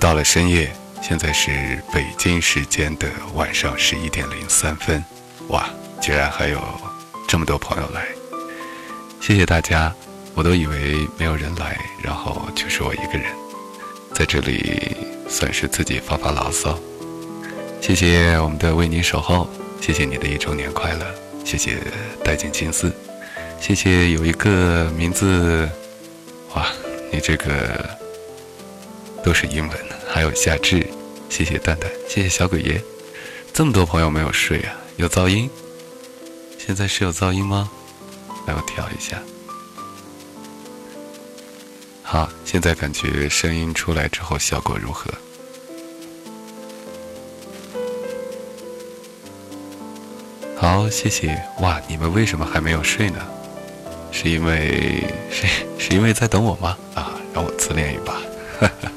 到了深夜，现在是北京时间的晚上十一点零三分。哇，居然还有这么多朋友来，谢谢大家！我都以为没有人来，然后就是我一个人，在这里算是自己发发牢骚。谢谢我们的为你守候，谢谢你的一周年快乐，谢谢带进青丝，谢谢有一个名字，哇，你这个都是英文，还有夏至，谢谢蛋蛋，谢谢小鬼爷，这么多朋友没有睡啊？有噪音？现在是有噪音吗？来，我调一下。好，现在感觉声音出来之后效果如何？好，谢谢。哇，你们为什么还没有睡呢？是因为是 是因为在等我吗？啊，让我自恋一把。哈哈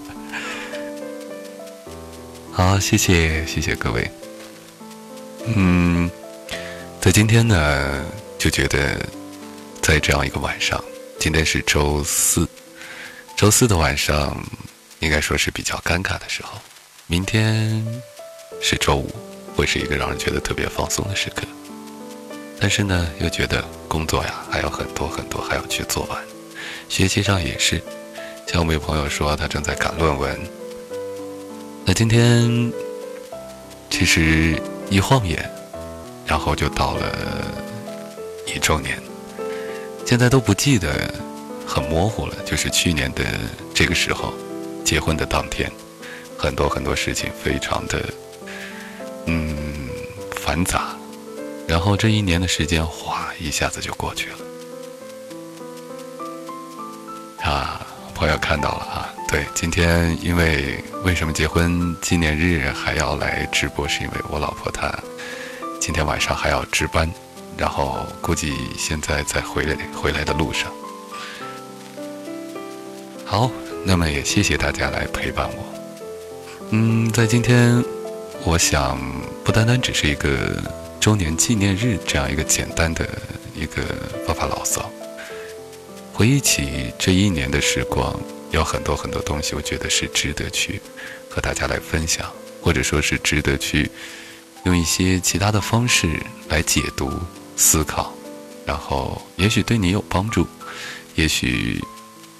好，谢谢谢谢各位。嗯，在今天呢，就觉得在这样一个晚上，今天是周四，周四的晚上应该说是比较尴尬的时候。明天是周五，会是一个让人觉得特别放松的时刻。但是呢，又觉得工作呀还有很多很多还要去做完，学习上也是。像我们有朋友说他正在赶论文，那今天其实。一晃眼，然后就到了一周年。现在都不记得，很模糊了。就是去年的这个时候，结婚的当天，很多很多事情非常的嗯繁杂。然后这一年的时间，哗一下子就过去了。啊，朋友看到了啊。对，今天因为为什么结婚纪念日还要来直播？是因为我老婆她今天晚上还要值班，然后估计现在在回来回来的路上。好，那么也谢谢大家来陪伴我。嗯，在今天，我想不单单只是一个周年纪念日这样一个简单的一个发发牢骚，回忆起这一年的时光。有很多很多东西，我觉得是值得去和大家来分享，或者说是值得去用一些其他的方式来解读、思考，然后也许对你有帮助，也许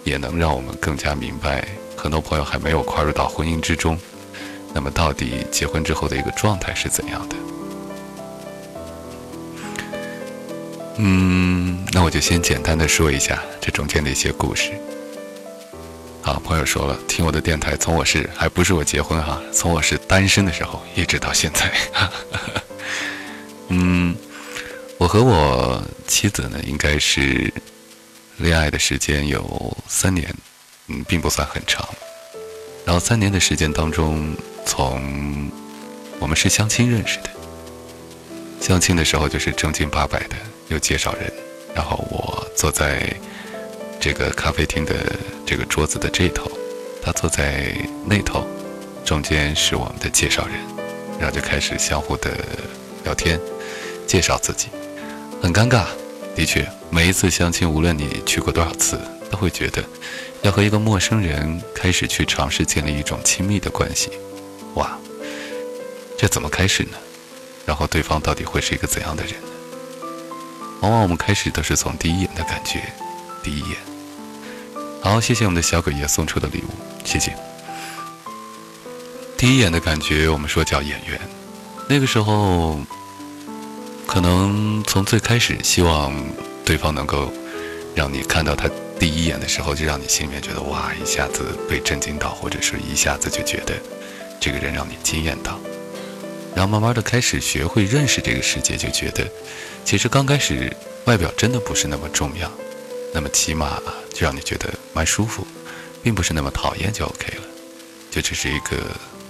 也能让我们更加明白，很多朋友还没有跨入到婚姻之中，那么到底结婚之后的一个状态是怎样的？嗯，那我就先简单的说一下这中间的一些故事。好，朋友说了，听我的电台，从我是还不是我结婚哈，从我是单身的时候一直到现在。嗯，我和我妻子呢，应该是恋爱的时间有三年，嗯，并不算很长。然后三年的时间当中，从我们是相亲认识的，相亲的时候就是正经八百的有介绍人，然后我坐在。这个咖啡厅的这个桌子的这头，他坐在那头，中间是我们的介绍人，然后就开始相互的聊天，介绍自己，很尴尬。的确，每一次相亲，无论你去过多少次，都会觉得要和一个陌生人开始去尝试建立一种亲密的关系，哇，这怎么开始呢？然后对方到底会是一个怎样的人呢？往往我们开始都是从第一眼的感觉，第一眼。好，谢谢我们的小鬼爷送出的礼物，谢谢。第一眼的感觉，我们说叫眼缘。那个时候，可能从最开始希望对方能够让你看到他第一眼的时候，就让你心里面觉得哇，一下子被震惊到，或者是一下子就觉得这个人让你惊艳到。然后慢慢的开始学会认识这个世界，就觉得其实刚开始外表真的不是那么重要。那么起码就让你觉得蛮舒服，并不是那么讨厌就 OK 了，就只是一个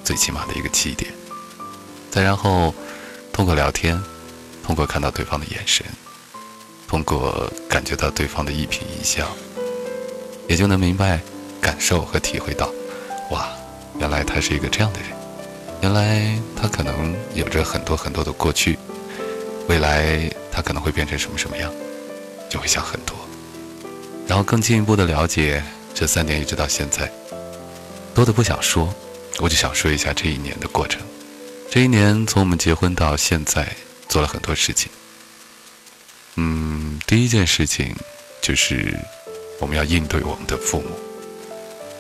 最起码的一个起点。再然后，通过聊天，通过看到对方的眼神，通过感觉到对方的一颦一笑，也就能明白、感受和体会到，哇，原来他是一个这样的人，原来他可能有着很多很多的过去，未来他可能会变成什么什么样，就会想很多。然后更进一步的了解，这三年一直到现在，多的不想说，我就想说一下这一年的过程。这一年从我们结婚到现在，做了很多事情。嗯，第一件事情就是我们要应对我们的父母，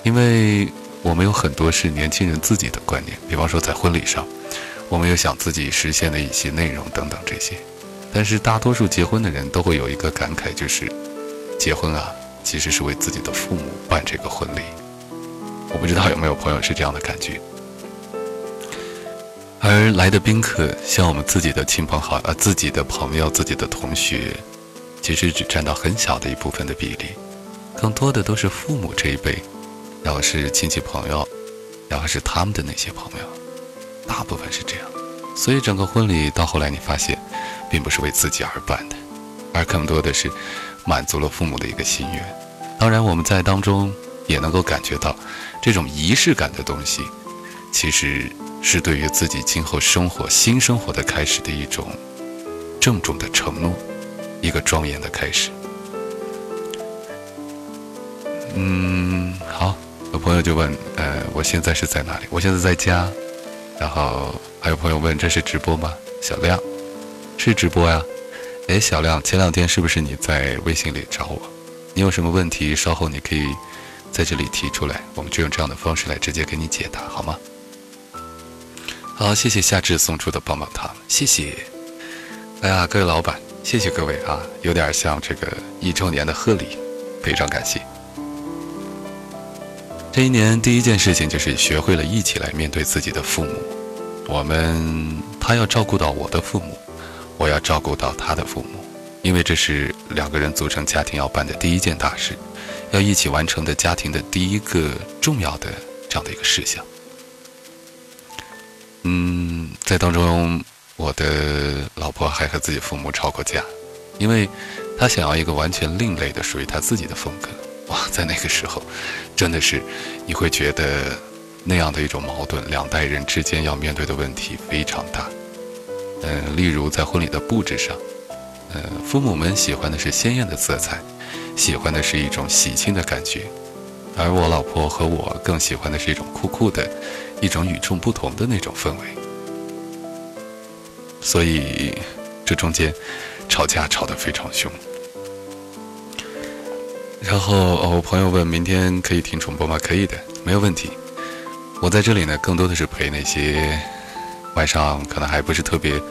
因为我们有很多是年轻人自己的观念，比方说在婚礼上，我们有想自己实现的一些内容等等这些。但是大多数结婚的人都会有一个感慨，就是结婚啊，其实是为自己的父母办这个婚礼。我不知道有没有朋友是这样的感觉。而来的宾客，像我们自己的亲朋好呃自己的朋友、自己的同学，其实只占到很小的一部分的比例，更多的都是父母这一辈，然后是亲戚朋友，然后是他们的那些朋友，大部分是这样。所以整个婚礼到后来，你发现。并不是为自己而办的，而更多的是满足了父母的一个心愿。当然，我们在当中也能够感觉到，这种仪式感的东西，其实是对于自己今后生活、新生活的开始的一种郑重的承诺，一个庄严的开始。嗯，好，有朋友就问，呃，我现在是在哪里？我现在在家。然后还有朋友问，这是直播吗？小亮。是直播呀，哎，小亮，前两天是不是你在微信里找我？你有什么问题，稍后你可以在这里提出来，我们就用这样的方式来直接给你解答，好吗？好，谢谢夏至送出的棒棒糖，谢谢。哎呀，各位老板，谢谢各位啊，有点像这个一周年的贺礼，非常感谢。这一年第一件事情就是学会了一起来面对自己的父母，我们他要照顾到我的父母。我要照顾到他的父母，因为这是两个人组成家庭要办的第一件大事，要一起完成的家庭的第一个重要的这样的一个事项。嗯，在当中，我的老婆还和自己父母吵过架，因为她想要一个完全另类的属于她自己的风格。哇，在那个时候，真的是你会觉得那样的一种矛盾，两代人之间要面对的问题非常大。嗯，例如在婚礼的布置上，嗯，父母们喜欢的是鲜艳的色彩，喜欢的是一种喜庆的感觉，而我老婆和我更喜欢的是一种酷酷的，一种与众不同的那种氛围。所以，这中间吵架吵得非常凶。然后，哦，朋友问明天可以听重播吗？可以的，没有问题。我在这里呢，更多的是陪那些。晚上可能还不是特别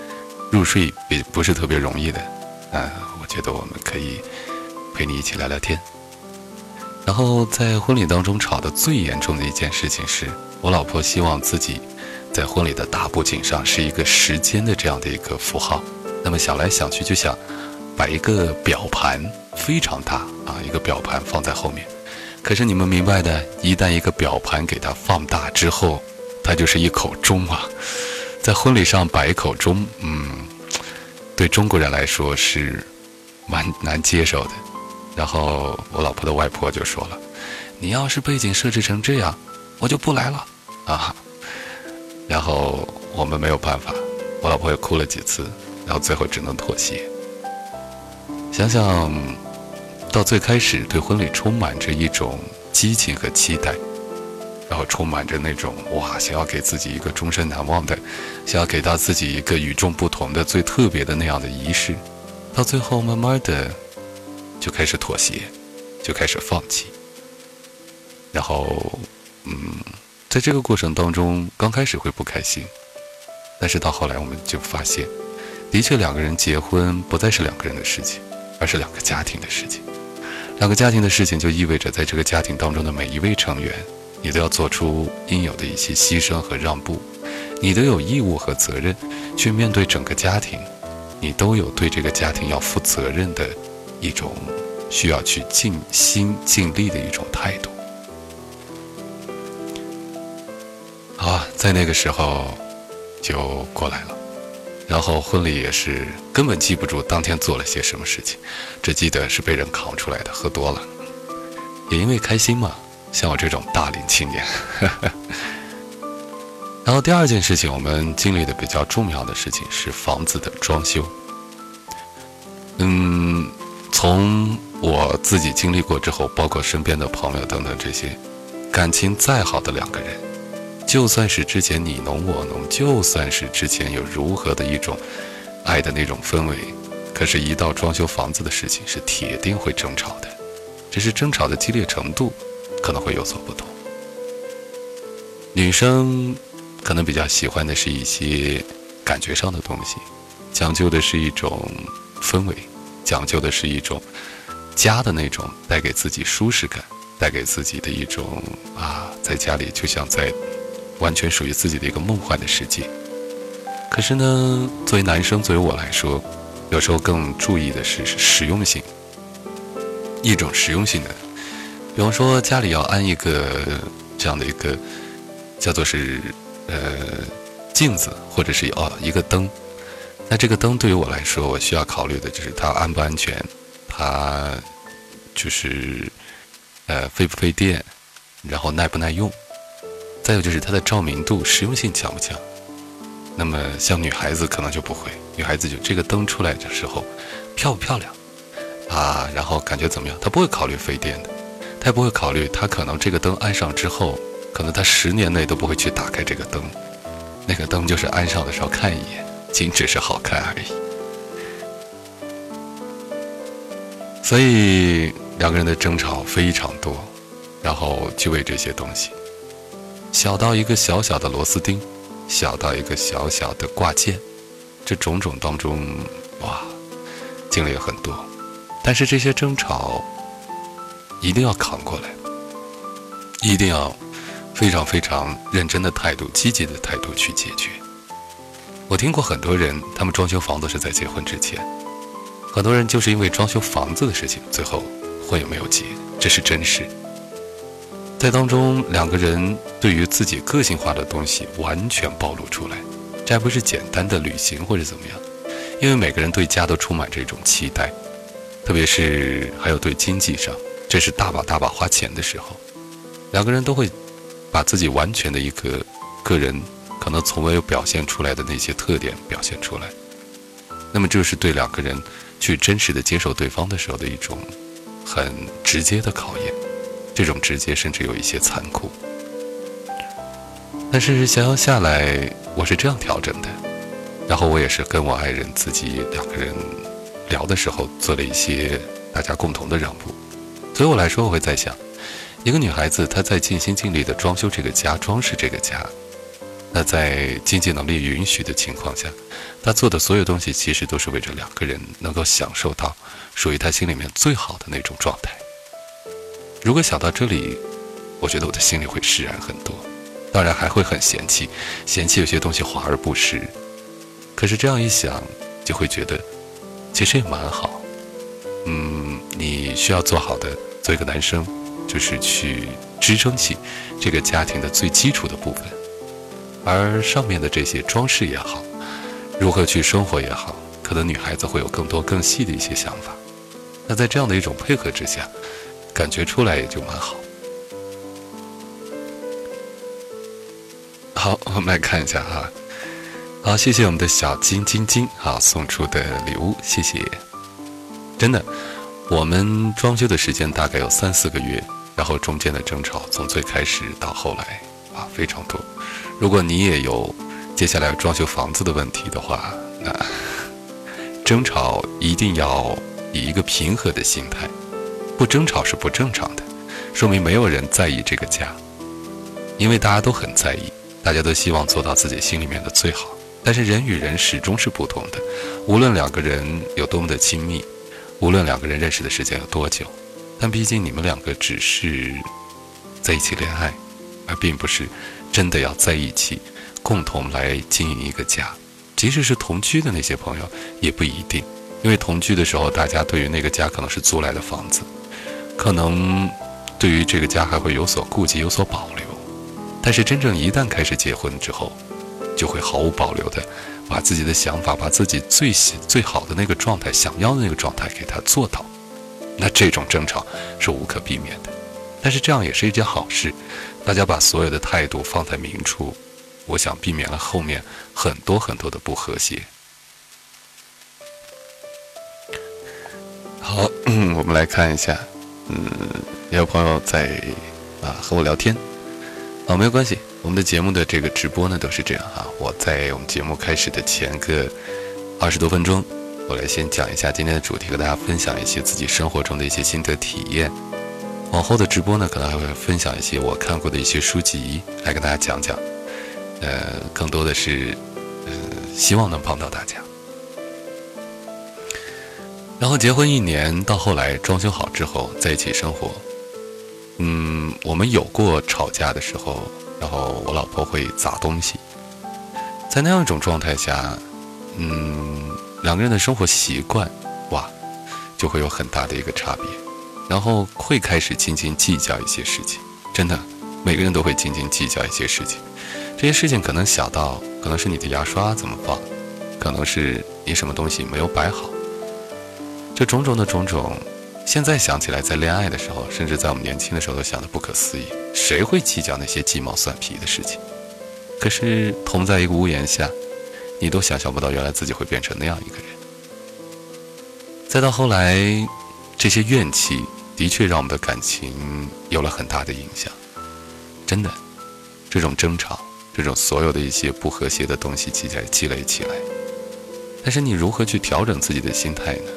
入睡，也不是特别容易的，嗯，我觉得我们可以陪你一起聊聊天。然后在婚礼当中吵得最严重的一件事情是，我老婆希望自己在婚礼的大布景上是一个时间的这样的一个符号。那么想来想去就想摆一个表盘，非常大啊，一个表盘放在后面。可是你们明白的，一旦一个表盘给它放大之后，它就是一口钟啊。在婚礼上摆一口钟，嗯，对中国人来说是蛮难接受的。然后我老婆的外婆就说了：“你要是背景设置成这样，我就不来了啊。”然后我们没有办法，我老婆也哭了几次，然后最后只能妥协。想想到最开始对婚礼充满着一种激情和期待。然后充满着那种哇，想要给自己一个终身难忘的，想要给到自己一个与众不同的、最特别的那样的仪式，到最后慢慢的就开始妥协，就开始放弃。然后，嗯，在这个过程当中，刚开始会不开心，但是到后来我们就发现，的确两个人结婚不再是两个人的事情，而是两个家庭的事情。两个家庭的事情就意味着，在这个家庭当中的每一位成员。你都要做出应有的一些牺牲和让步，你都有义务和责任去面对整个家庭，你都有对这个家庭要负责任的一种需要去尽心尽力的一种态度。好，在那个时候就过来了，然后婚礼也是根本记不住当天做了些什么事情，只记得是被人扛出来的，喝多了，也因为开心嘛。像我这种大龄青年，然后第二件事情，我们经历的比较重要的事情是房子的装修。嗯，从我自己经历过之后，包括身边的朋友等等这些，感情再好的两个人，就算是之前你侬我侬，就算是之前有如何的一种爱的那种氛围，可是，一到装修房子的事情，是铁定会争吵的，只是争吵的激烈程度可能会有所不同。女生可能比较喜欢的是一些感觉上的东西，讲究的是一种氛围，讲究的是一种家的那种带给自己舒适感，带给自己的一种啊，在家里就像在完全属于自己的一个梦幻的世界。可是呢，作为男生，作为我来说，有时候更注意的是实用性，一种实用性的，比方说家里要安一个这样的一个。叫做是，呃，镜子或者是哦一个灯，那这个灯对于我来说，我需要考虑的就是它安不安全，它就是呃费不费电，然后耐不耐用，再有就是它的照明度、实用性强不强。那么像女孩子可能就不会，女孩子就这个灯出来的时候漂不漂亮啊，然后感觉怎么样，她不会考虑费电的，他也不会考虑他可能这个灯安上之后。可能他十年内都不会去打开这个灯，那个灯就是安上的时候看一眼，仅只是好看而已。所以两个人的争吵非常多，然后就为这些东西，小到一个小小的螺丝钉，小到一个小小的挂件，这种种当中，哇，经历了很多。但是这些争吵一定要扛过来，一定要。非常非常认真的态度，积极的态度去解决。我听过很多人，他们装修房子是在结婚之前，很多人就是因为装修房子的事情，最后婚也没有结，这是真实。在当中，两个人对于自己个性化的东西完全暴露出来，这还不是简单的旅行或者怎么样，因为每个人对家都充满这种期待，特别是还有对经济上，这是大把大把花钱的时候，两个人都会。把自己完全的一个个人可能从未有表现出来的那些特点表现出来，那么这是对两个人去真实的接受对方的时候的一种很直接的考验，这种直接甚至有一些残酷。但是想想下来，我是这样调整的，然后我也是跟我爱人自己两个人聊的时候做了一些大家共同的让步，对我来说，我会在想。一个女孩子，她在尽心尽力的装修这个家，装饰这个家。那在经济能力允许的情况下，她做的所有东西，其实都是为着两个人能够享受到属于她心里面最好的那种状态。如果想到这里，我觉得我的心里会释然很多。当然还会很嫌弃，嫌弃有些东西华而不实。可是这样一想，就会觉得其实也蛮好。嗯，你需要做好的，做一个男生。就是去支撑起这个家庭的最基础的部分，而上面的这些装饰也好，如何去生活也好，可能女孩子会有更多更细的一些想法。那在这样的一种配合之下，感觉出来也就蛮好。好，我们来看一下哈。好，谢谢我们的小金晶晶啊送出的礼物，谢谢。真的。我们装修的时间大概有三四个月，然后中间的争吵从最开始到后来啊非常多。如果你也有接下来装修房子的问题的话，那争吵一定要以一个平和的心态，不争吵是不正常的，说明没有人在意这个家，因为大家都很在意，大家都希望做到自己心里面的最好。但是人与人始终是不同的，无论两个人有多么的亲密。无论两个人认识的时间有多久，但毕竟你们两个只是在一起恋爱，而并不是真的要在一起共同来经营一个家。即使是同居的那些朋友，也不一定，因为同居的时候，大家对于那个家可能是租来的房子，可能对于这个家还会有所顾忌、有所保留。但是真正一旦开始结婚之后，就会毫无保留的。把自己的想法，把自己最喜最好的那个状态，想要的那个状态给他做到，那这种争吵是无可避免的。但是这样也是一件好事，大家把所有的态度放在明处，我想避免了后面很多很多的不和谐。好，我们来看一下，嗯，有朋友在啊和我聊天，啊，没有关系，我们的节目的这个直播呢都是这样哈，我在我们节目开始的前个二十多分钟，我来先讲一下今天的主题，和大家分享一些自己生活中的一些心得体验。往后的直播呢，可能还会分享一些我看过的一些书籍，来跟大家讲讲。呃，更多的是，呃，希望能帮到大家。然后结婚一年，到后来装修好之后在一起生活，嗯，我们有过吵架的时候，然后我老婆会砸东西，在那样一种状态下，嗯，两个人的生活习惯，哇，就会有很大的一个差别，然后会开始斤斤计较一些事情，真的，每个人都会斤斤计较一些事情，这些事情可能小到可能是你的牙刷怎么放，可能是你什么东西没有摆好。这种种的种种，现在想起来，在恋爱的时候，甚至在我们年轻的时候，都想的不可思议。谁会计较那些鸡毛蒜皮的事情？可是同在一个屋檐下，你都想象不到，原来自己会变成那样一个人。再到后来，这些怨气的确让我们的感情有了很大的影响。真的，这种争吵，这种所有的一些不和谐的东西积累积累起来，但是你如何去调整自己的心态呢？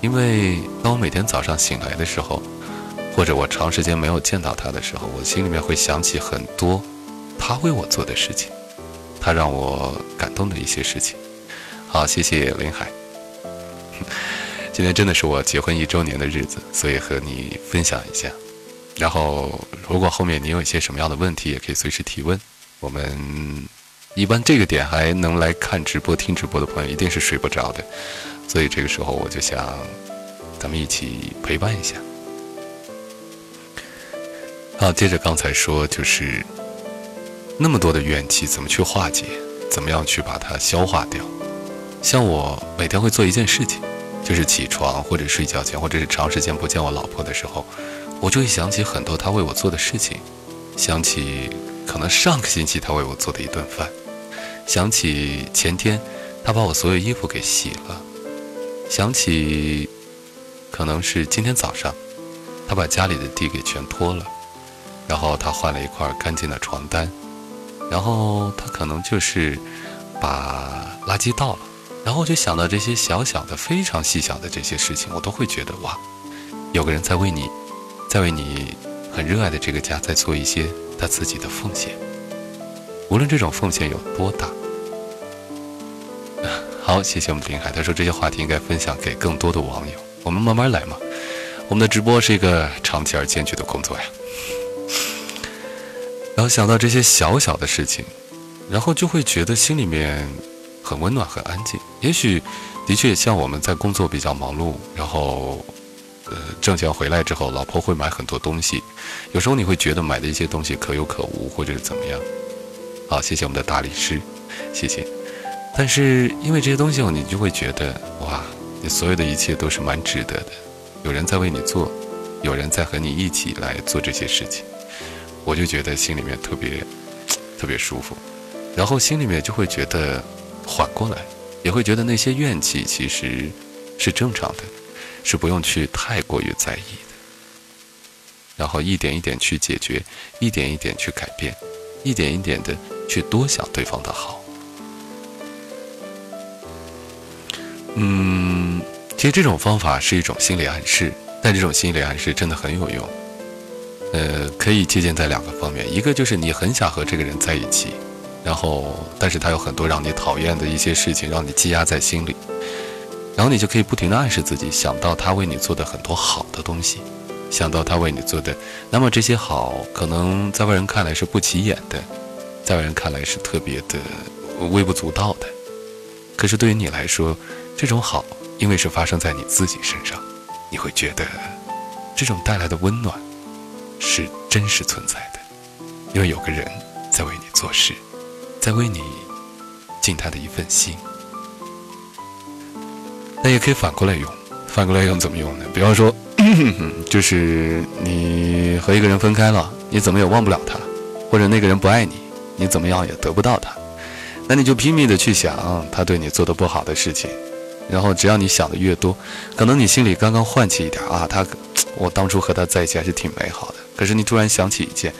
因为当我每天早上醒来的时候，或者我长时间没有见到他的时候，我心里面会想起很多他为我做的事情，他让我感动的一些事情。好，谢谢林海。今天真的是我结婚一周年的日子，所以和你分享一下。然后，如果后面你有一些什么样的问题，也可以随时提问。我们一般这个点还能来看直播、听直播的朋友，一定是睡不着的。所以这个时候，我就想，咱们一起陪伴一下。好，接着刚才说，就是那么多的怨气，怎么去化解？怎么样去把它消化掉？像我每天会做一件事情，就是起床或者睡觉前，或者是长时间不见我老婆的时候，我就会想起很多她为我做的事情，想起可能上个星期她为我做的一顿饭，想起前天她把我所有衣服给洗了。想起，可能是今天早上，他把家里的地给全拖了，然后他换了一块干净的床单，然后他可能就是把垃圾倒了，然后就想到这些小小的、非常细小的这些事情，我都会觉得哇，有个人在为你，在为你很热爱的这个家在做一些他自己的奉献，无论这种奉献有多大。好，谢谢我们林海。他说这些话题应该分享给更多的网友。我们慢慢来嘛。我们的直播是一个长期而艰巨的工作呀。然后想到这些小小的事情，然后就会觉得心里面很温暖、很安静。也许的确像我们在工作比较忙碌，然后呃挣钱回来之后，老婆会买很多东西。有时候你会觉得买的一些东西可有可无，或者是怎么样。好，谢谢我们的大理师，谢谢。但是因为这些东西，你就会觉得哇，你所有的一切都是蛮值得的。有人在为你做，有人在和你一起来做这些事情，我就觉得心里面特别特别舒服，然后心里面就会觉得缓过来，也会觉得那些怨气其实是正常的，是不用去太过于在意的。然后一点一点去解决，一点一点去改变，一点一点的去多想对方的好。嗯，其实这种方法是一种心理暗示，但这种心理暗示真的很有用。呃，可以借鉴在两个方面，一个就是你很想和这个人在一起，然后但是他有很多让你讨厌的一些事情，让你积压在心里，然后你就可以不停的暗示自己，想到他为你做的很多好的东西，想到他为你做的，那么这些好可能在外人看来是不起眼的，在外人看来是特别的微不足道的，可是对于你来说。这种好，因为是发生在你自己身上，你会觉得这种带来的温暖是真实存在的，因为有个人在为你做事，在为你尽他的一份心。那也可以反过来用，反过来用怎么用呢？比方说，就是你和一个人分开了，你怎么也忘不了他，或者那个人不爱你，你怎么样也得不到他，那你就拼命的去想他对你做的不好的事情。然后，只要你想的越多，可能你心里刚刚唤起一点啊，他，我当初和他在一起还是挺美好的。可是你突然想起一件，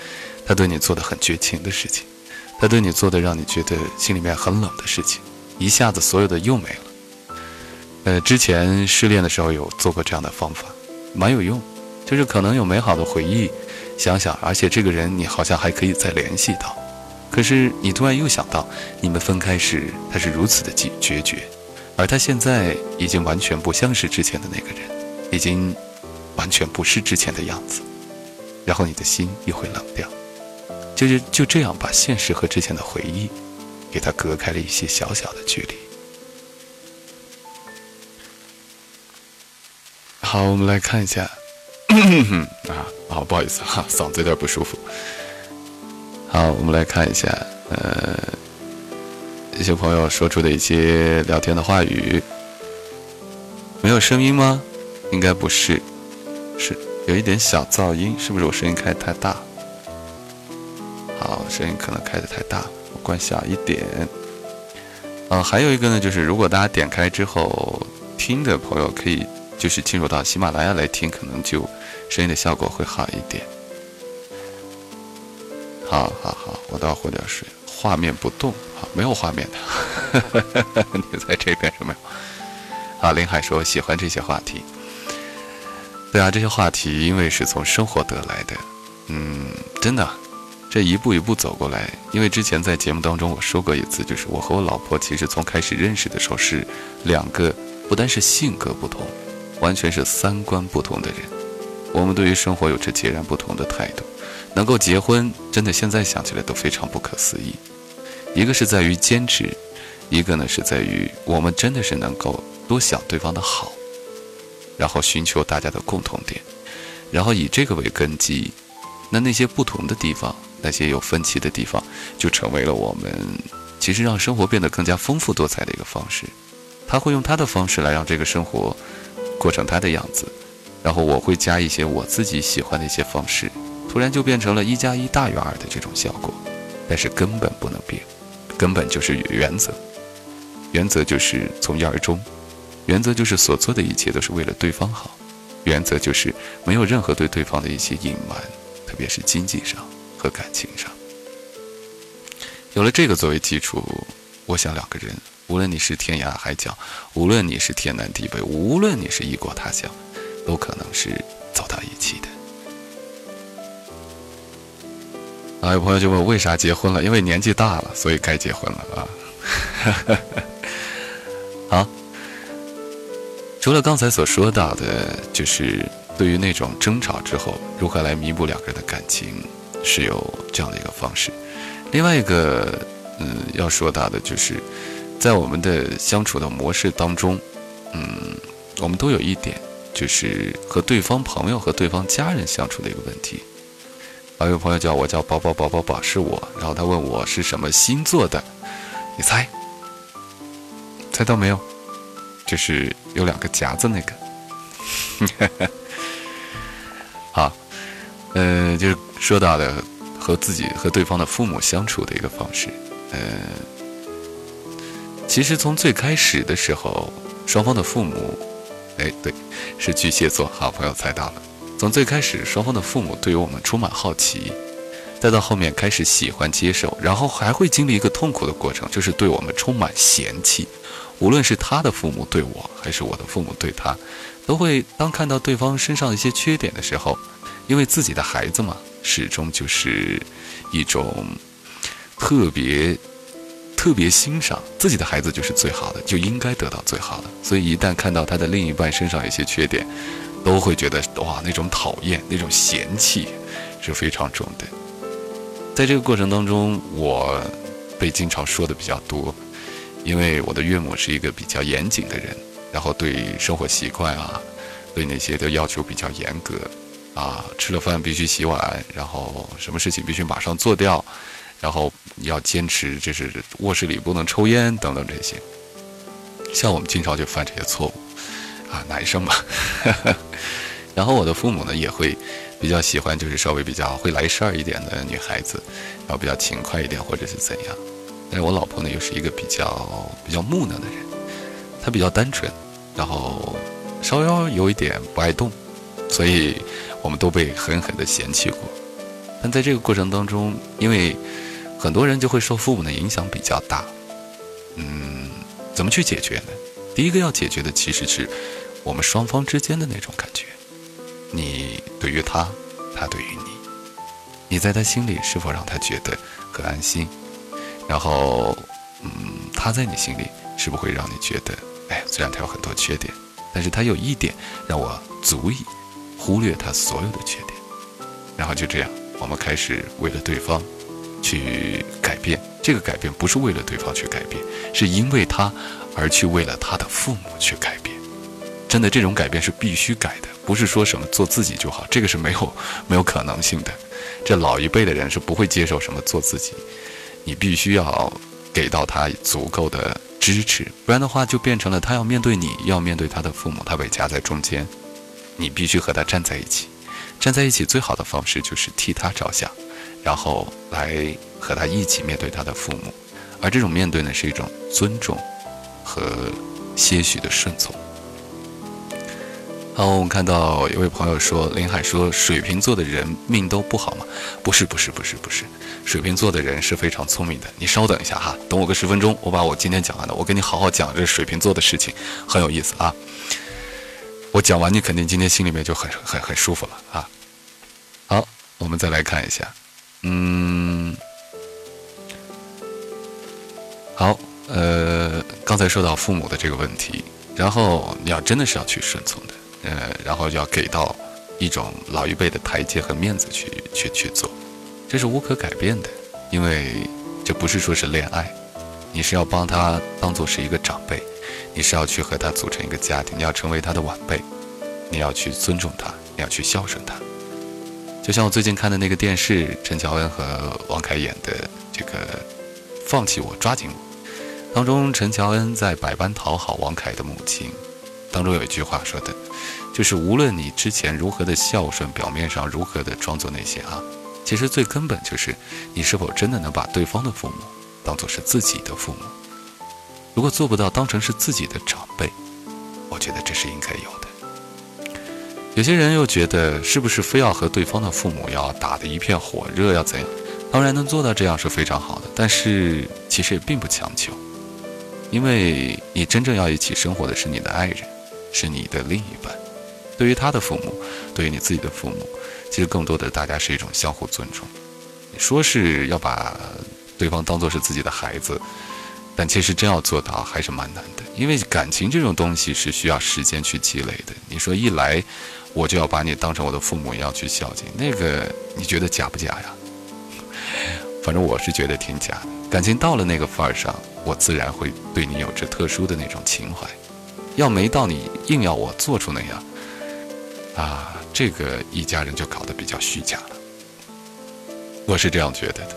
他对你做的很绝情的事情，他对你做的让你觉得心里面很冷的事情，一下子所有的又没了。呃，之前失恋的时候有做过这样的方法，蛮有用，就是可能有美好的回忆，想想，而且这个人你好像还可以再联系到，可是你突然又想到，你们分开时他是如此的决决绝，而他现在已经完全不像是之前的那个人，已经完全不是之前的样子。然后你的心又会冷掉，就是就这样把现实和之前的回忆，给它隔开了一些小小的距离。好，我们来看一下，啊啊，不好意思哈，嗓子有点不舒服。好，我们来看一下，呃，一些朋友说出的一些聊天的话语，没有声音吗？应该不是，是。有一点小噪音，是不是我声音开的太大？好，声音可能开的太大，我关小一点。嗯，还有一个呢，就是如果大家点开之后听的朋友，可以就是进入到喜马拉雅来听，可能就声音的效果会好一点。好好好，我倒喝点水。画面不动，好，没有画面的。你在这边是没有？啊，林海说喜欢这些话题。对啊，这些话题因为是从生活得来的，嗯，真的，这一步一步走过来。因为之前在节目当中我说过一次，就是我和我老婆其实从开始认识的时候是两个不单是性格不同，完全是三观不同的人。我们对于生活有着截然不同的态度，能够结婚，真的现在想起来都非常不可思议。一个是在于坚持，一个呢是在于我们真的是能够多想对方的好。然后寻求大家的共同点，然后以这个为根基，那那些不同的地方，那些有分歧的地方，就成为了我们其实让生活变得更加丰富多彩的一个方式。他会用他的方式来让这个生活过成他的样子，然后我会加一些我自己喜欢的一些方式，突然就变成了一加一大于二的这种效果。但是根本不能变，根本就是原则，原则就是从一而终。原则就是所做的一切都是为了对方好，原则就是没有任何对对方的一些隐瞒，特别是经济上和感情上。有了这个作为基础，我想两个人，无论你是天涯海角，无论你是天南地北，无论你是异国他乡，都可能是走到一起的。啊，有朋友就问为啥结婚了？因为年纪大了，所以该结婚了啊。好。除了刚才所说到的，就是对于那种争吵之后如何来弥补两个人的感情，是有这样的一个方式。另外一个，嗯，要说到的就是，在我们的相处的模式当中，嗯，我们都有一点，就是和对方朋友和对方家人相处的一个问题。啊，有朋友叫我叫宝宝宝宝宝是我，然后他问我是什么星座的，你猜？猜到没有？就是有两个夹子那个，好，呃，就是说到的和自己和对方的父母相处的一个方式，呃，其实从最开始的时候，双方的父母，哎，对，是巨蟹座，好朋友猜到了。从最开始，双方的父母对于我们充满好奇，再到后面开始喜欢接受，然后还会经历一个痛苦的过程，就是对我们充满嫌弃。无论是他的父母对我，还是我的父母对他，都会当看到对方身上的一些缺点的时候，因为自己的孩子嘛，始终就是一种特别特别欣赏自己的孩子就是最好的，就应该得到最好的。所以一旦看到他的另一半身上有些缺点，都会觉得哇，那种讨厌、那种嫌弃是非常重的。在这个过程当中，我被经常说的比较多。因为我的岳母是一个比较严谨的人，然后对生活习惯啊，对那些的要求比较严格，啊，吃了饭必须洗碗，然后什么事情必须马上做掉，然后要坚持就是卧室里不能抽烟等等这些。像我们经常就犯这些错误，啊，男生嘛。然后我的父母呢也会比较喜欢就是稍微比较会来事儿一点的女孩子，然后比较勤快一点或者是怎样。但是我老婆呢，又是一个比较比较木讷的人，她比较单纯，然后稍微有一点不爱动，所以我们都被狠狠的嫌弃过。但在这个过程当中，因为很多人就会受父母的影响比较大。嗯，怎么去解决呢？第一个要解决的其实是我们双方之间的那种感觉。你对于他，他对于你，你在他心里是否让他觉得很安心？然后，嗯，他在你心里是不会让你觉得，哎，虽然他有很多缺点，但是他有一点让我足以忽略他所有的缺点。然后就这样，我们开始为了对方去改变。这个改变不是为了对方去改变，是因为他而去为了他的父母去改变。真的，这种改变是必须改的，不是说什么做自己就好，这个是没有没有可能性的。这老一辈的人是不会接受什么做自己，你必须要给到他足够的支持，不然的话就变成了他要面对你，要面对他的父母，他被夹在中间，你必须和他站在一起。站在一起最好的方式就是替他着想，然后来和他一起面对他的父母，而这种面对呢是一种尊重和些许的顺从。好，我们看到一位朋友说，林海说水瓶座的人命都不好吗？不是，不是，不是，不是，水瓶座的人是非常聪明的。你稍等一下哈，等我个十分钟，我把我今天讲完的，我跟你好好讲这水瓶座的事情，很有意思啊。我讲完，你肯定今天心里面就很很很舒服了啊。好，我们再来看一下，嗯，好，呃，刚才说到父母的这个问题，然后你要真的是要去顺从的。呃，然后要给到一种老一辈的台阶和面子去去去做，这是无可改变的，因为这不是说是恋爱，你是要帮他当做是一个长辈，你是要去和他组成一个家庭，你要成为他的晚辈，你要去尊重他，你要去孝顺他。就像我最近看的那个电视，陈乔恩和王凯演的这个《放弃我，抓紧我》，当中陈乔恩在百般讨好王凯的母亲。当中有一句话说的，就是无论你之前如何的孝顺，表面上如何的装作那些啊，其实最根本就是你是否真的能把对方的父母当做是自己的父母。如果做不到当成是自己的长辈，我觉得这是应该有的。有些人又觉得是不是非要和对方的父母要打得一片火热，要怎样？当然能做到这样是非常好的，但是其实也并不强求，因为你真正要一起生活的是你的爱人。是你的另一半，对于他的父母，对于你自己的父母，其实更多的大家是一种相互尊重。你说是要把对方当做是自己的孩子，但其实真要做到还是蛮难的，因为感情这种东西是需要时间去积累的。你说一来我就要把你当成我的父母一样去孝敬，那个你觉得假不假呀？反正我是觉得挺假的。感情到了那个份儿上，我自然会对你有着特殊的那种情怀。要没到你硬要我做出那样，啊，这个一家人就搞得比较虚假了。我是这样觉得的。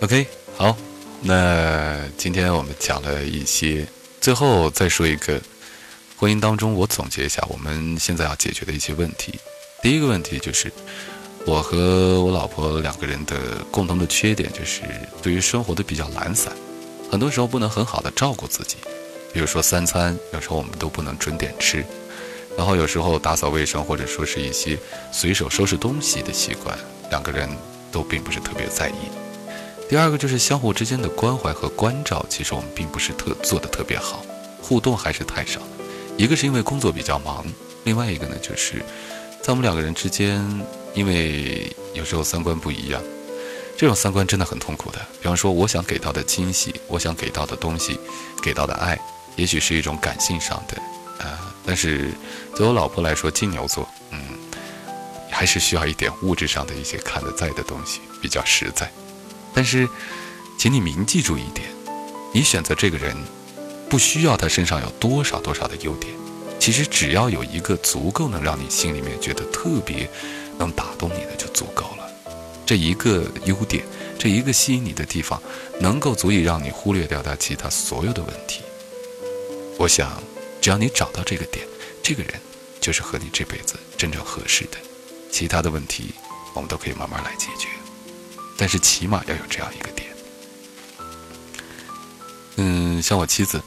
OK，好，那今天我们讲了一些，最后再说一个，婚姻当中我总结一下我们现在要解决的一些问题。第一个问题就是，我和我老婆两个人的共同的缺点就是对于生活的比较懒散，很多时候不能很好的照顾自己。比如说三餐，有时候我们都不能准点吃，然后有时候打扫卫生或者说是一些随手收拾东西的习惯，两个人都并不是特别在意。第二个就是相互之间的关怀和关照，其实我们并不是特做的特别好，互动还是太少。一个是因为工作比较忙，另外一个呢就是在我们两个人之间，因为有时候三观不一样。这种三观真的很痛苦的。比方说，我想给到的惊喜，我想给到的东西，给到的爱。也许是一种感性上的，啊，但是对我老婆来说，金牛座，嗯，还是需要一点物质上的一些看得在的东西，比较实在。但是，请你铭记住一点：你选择这个人，不需要他身上有多少多少的优点，其实只要有一个足够能让你心里面觉得特别能打动你的就足够了。这一个优点，这一个吸引你的地方，能够足以让你忽略掉他其他所有的问题。我想，只要你找到这个点，这个人就是和你这辈子真正合适的。其他的问题，我们都可以慢慢来解决。但是起码要有这样一个点。嗯，像我妻子，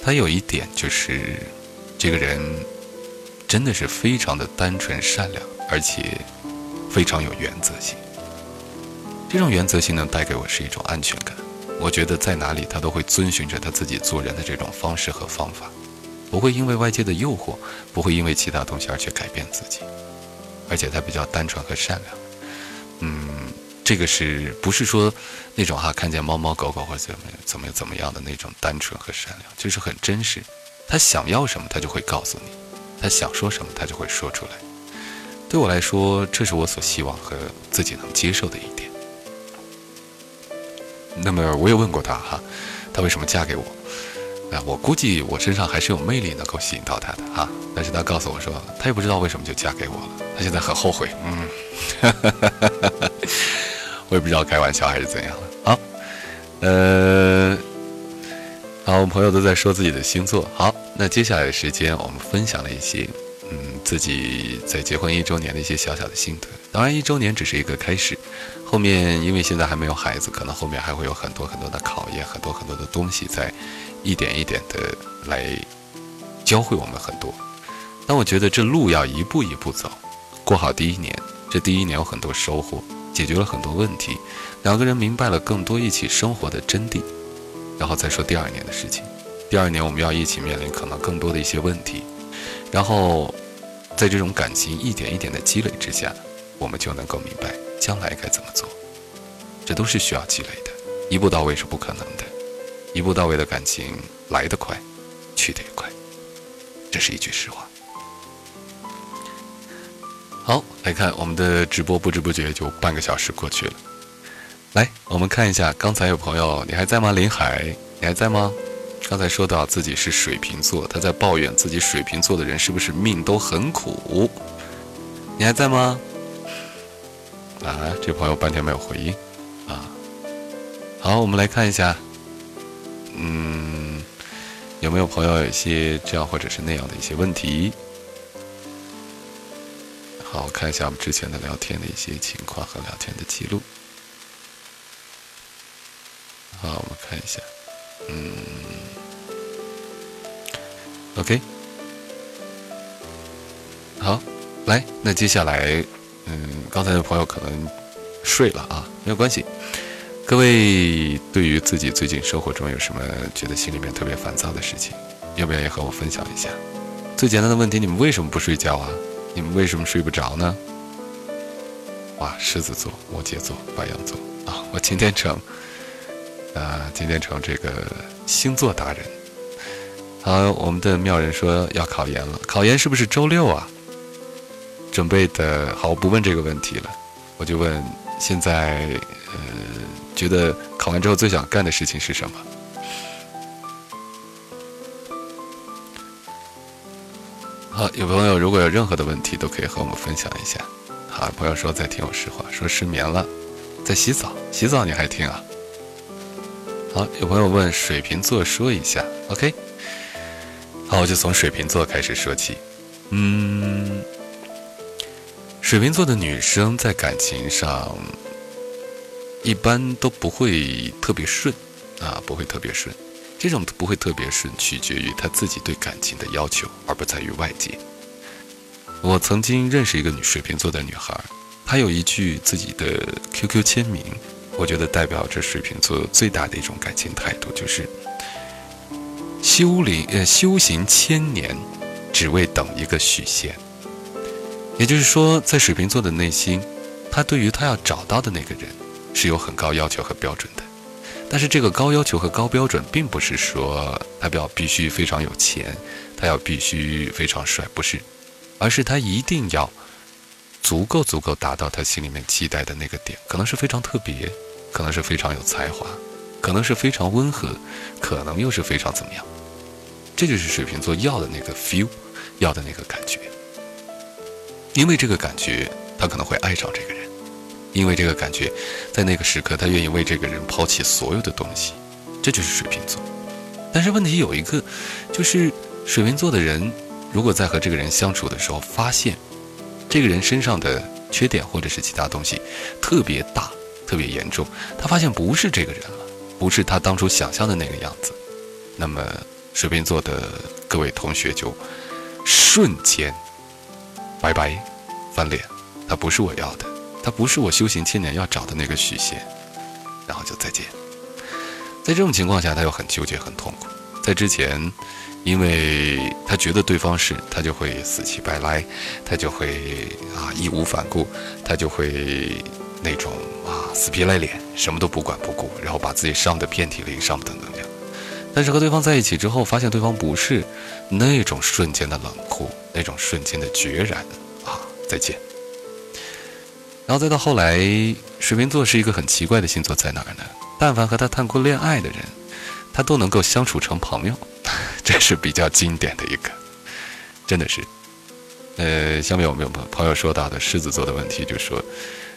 她有一点就是，这个人真的是非常的单纯善良，而且非常有原则性。这种原则性呢，带给我是一种安全感。我觉得在哪里他都会遵循着他自己做人的这种方式和方法，不会因为外界的诱惑，不会因为其他东西而去改变自己，而且他比较单纯和善良。嗯，这个是不是说那种哈看见猫猫狗狗或者怎么怎么怎么样的那种单纯和善良，就是很真实。他想要什么，他就会告诉你；他想说什么，他就会说出来。对我来说，这是我所希望和自己能接受的一点。那么我也问过她哈，她为什么嫁给我？啊，我估计我身上还是有魅力能够吸引到她的哈。但是她告诉我说，她也不知道为什么就嫁给我了，她现在很后悔。嗯，我也不知道开玩笑还是怎样了。好，呃，好，我们朋友都在说自己的星座。好，那接下来的时间我们分享了一些，自己在结婚一周年的一些小小的心得。当然，一周年只是一个开始。后面因为现在还没有孩子，可能后面还会有很多很多的考验，很多很多的东西在一点一点的来教会我们很多。但我觉得这路要一步一步走，过好第一年，这第一年有很多收获，解决了很多问题，两个人明白了更多一起生活的真谛，然后再说第二年的事情。第二年我们要一起面临可能更多的一些问题，然后在这种感情一点一点的积累之下，我们就能够明白。将来该怎么做？这都是需要积累的，一步到位是不可能的。一步到位的感情来得快，去得也快，这是一句实话。好，来看我们的直播，不知不觉就半个小时过去了。来，我们看一下，刚才有朋友，你还在吗？林海，你还在吗？刚才说到自己是水瓶座，他在抱怨自己水瓶座的人是不是命都很苦？你还在吗？啊，这朋友半天没有回应，啊，好，我们来看一下，嗯，有没有朋友有一些这样或者是那样的一些问题？好，我看一下我们之前的聊天的一些情况和聊天的记录。好，我们看一下，嗯，OK，好，来，那接下来。嗯，刚才的朋友可能睡了啊，没有关系。各位对于自己最近生活中有什么觉得心里面特别烦躁的事情，要不要也和我分享一下？最简单的问题，你们为什么不睡觉啊？你们为什么睡不着呢？哇，狮子座、摩羯座、白羊座啊！我今天成，啊，今天成这个星座达人。好，我们的妙人说要考研了，考研是不是周六啊？准备的好，我不问这个问题了，我就问现在，呃，觉得考完之后最想干的事情是什么？好，有朋友如果有任何的问题，都可以和我们分享一下。好，朋友说在听我实话，说失眠了，在洗澡，洗澡你还听啊？好，有朋友问水瓶座说一下，OK？好，我就从水瓶座开始说起，嗯。水瓶座的女生在感情上一般都不会特别顺，啊，不会特别顺。这种不会特别顺，取决于她自己对感情的要求，而不在于外界。我曾经认识一个女水瓶座的女孩，她有一句自己的 QQ 签名，我觉得代表着水瓶座最大的一种感情态度，就是修灵呃修行千年，只为等一个许仙。也就是说，在水瓶座的内心，他对于他要找到的那个人，是有很高要求和标准的。但是这个高要求和高标准，并不是说他要必须非常有钱，他要必须非常帅，不是，而是他一定要足够足够达到他心里面期待的那个点，可能是非常特别，可能是非常有才华，可能是非常温和，可能又是非常怎么样。这就是水瓶座要的那个 feel，要的那个感觉。因为这个感觉，他可能会爱上这个人；因为这个感觉，在那个时刻，他愿意为这个人抛弃所有的东西。这就是水瓶座。但是问题有一个，就是水瓶座的人，如果在和这个人相处的时候，发现这个人身上的缺点或者是其他东西特别大、特别严重，他发现不是这个人了，不是他当初想象的那个样子，那么水瓶座的各位同学就瞬间。拜拜，翻脸，他不是我要的，他不是我修行千年要找的那个许仙，然后就再见。在这种情况下，他又很纠结、很痛苦。在之前，因为他觉得对方是，他就会死乞白赖，他就会啊义无反顾，他就会那种啊死皮赖脸，什么都不管不顾，然后把自己伤得遍体鳞伤不得能量。但是和对方在一起之后，发现对方不是那种瞬间的冷酷，那种瞬间的决然啊再见。然后再到后来，水瓶座是一个很奇怪的星座，在哪儿呢？但凡和他谈过恋爱的人，他都能够相处成朋友，这是比较经典的一个，真的是。呃，下面我们有朋友说到的狮子座的问题，就说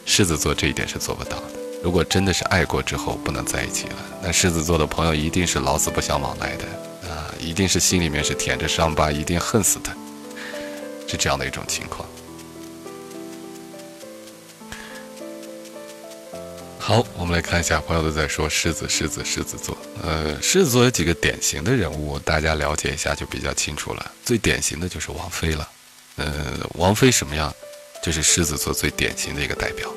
狮子座这一点是做不到的。如果真的是爱过之后不能在一起了，那狮子座的朋友一定是老死不相往来的啊，一定是心里面是舔着伤疤，一定恨死他，是这样的一种情况。好，我们来看一下，朋友都在说狮子，狮子，狮子座。呃，狮子座有几个典型的人物，大家了解一下就比较清楚了。最典型的就是王菲了。呃，王菲什么样，就是狮子座最典型的一个代表。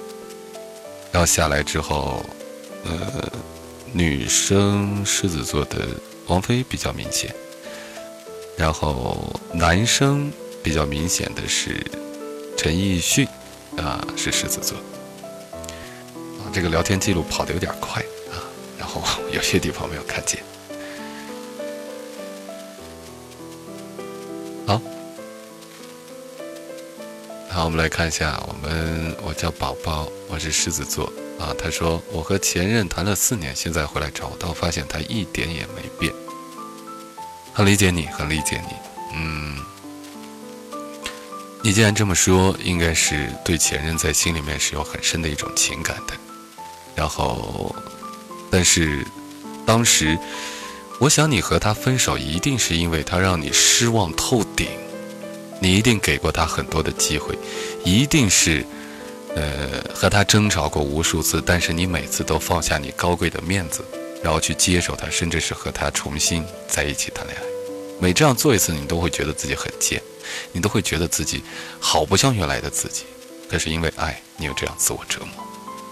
然后下来之后，呃，女生狮子座的王菲比较明显。然后男生比较明显的是陈奕迅，啊，是狮子座。啊这个聊天记录跑得有点快啊，然后有些地方没有看见。好，我们来看一下，我们我叫宝宝，我是狮子座啊。他说我和前任谈了四年，现在回来找到，发现他一点也没变。很理解你，很理解你。嗯，你既然这么说，应该是对前任在心里面是有很深的一种情感的。然后，但是，当时，我想你和他分手，一定是因为他让你失望透顶，你一定给过他很多的机会，一定是，呃，和他争吵过无数次，但是你每次都放下你高贵的面子，然后去接受他，甚至是和他重新在一起谈恋爱。每这样做一次，你都会觉得自己很贱，你都会觉得自己好不像原来的自己。可是因为爱你，又这样自我折磨。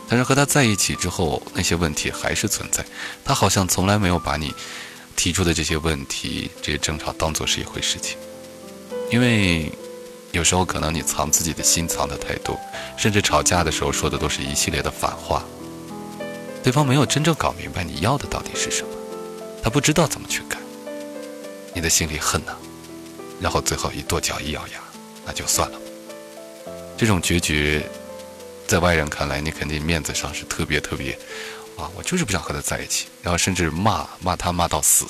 但是和他在一起之后，那些问题还是存在。他好像从来没有把你提出的这些问题、这些争吵当做是一回事情。因为有时候可能你藏自己的心藏的太多，甚至吵架的时候说的都是一系列的反话。对方没有真正搞明白你要的到底是什么，他不知道怎么去改。你的心里恨呐，然后最后一跺脚一咬牙，那就算了。这种决绝。在外人看来，你肯定面子上是特别特别，啊，我就是不想和他在一起，然后甚至骂骂他骂到死，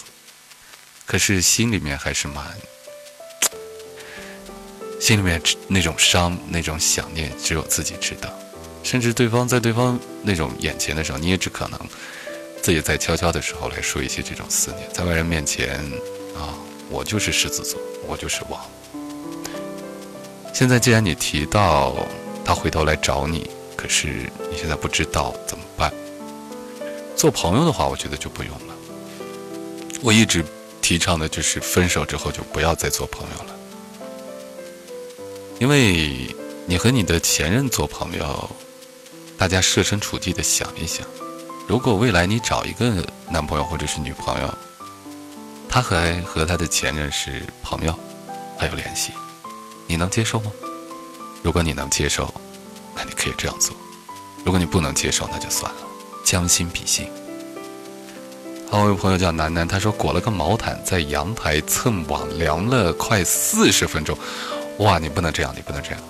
可是心里面还是蛮，心里面那种伤那种想念，只有自己知道，甚至对方在对方那种眼前的时候，你也只可能自己在悄悄的时候来说一些这种思念，在外人面前啊，我就是。狮子座，我就是。王。现在既然你提到。他回头来找你，可是。你现在不知道怎么办。做朋友的话，我觉得就不用了。我一直提倡的就是。分手之后就不要再做朋友了，因为你和你的前任做朋友，大家设身处地的想一想，如果未来你找一个男朋友或者是女朋友，他还和他的前任是朋友，还有联系，你能接受吗？如果你能接受，那你可以这样做；如果你不能接受，那就算了。将心比心。好，我有朋友叫楠楠，他说裹了个毛毯在阳台蹭网凉了快四十分钟。哇，你不能这样，你不能这样。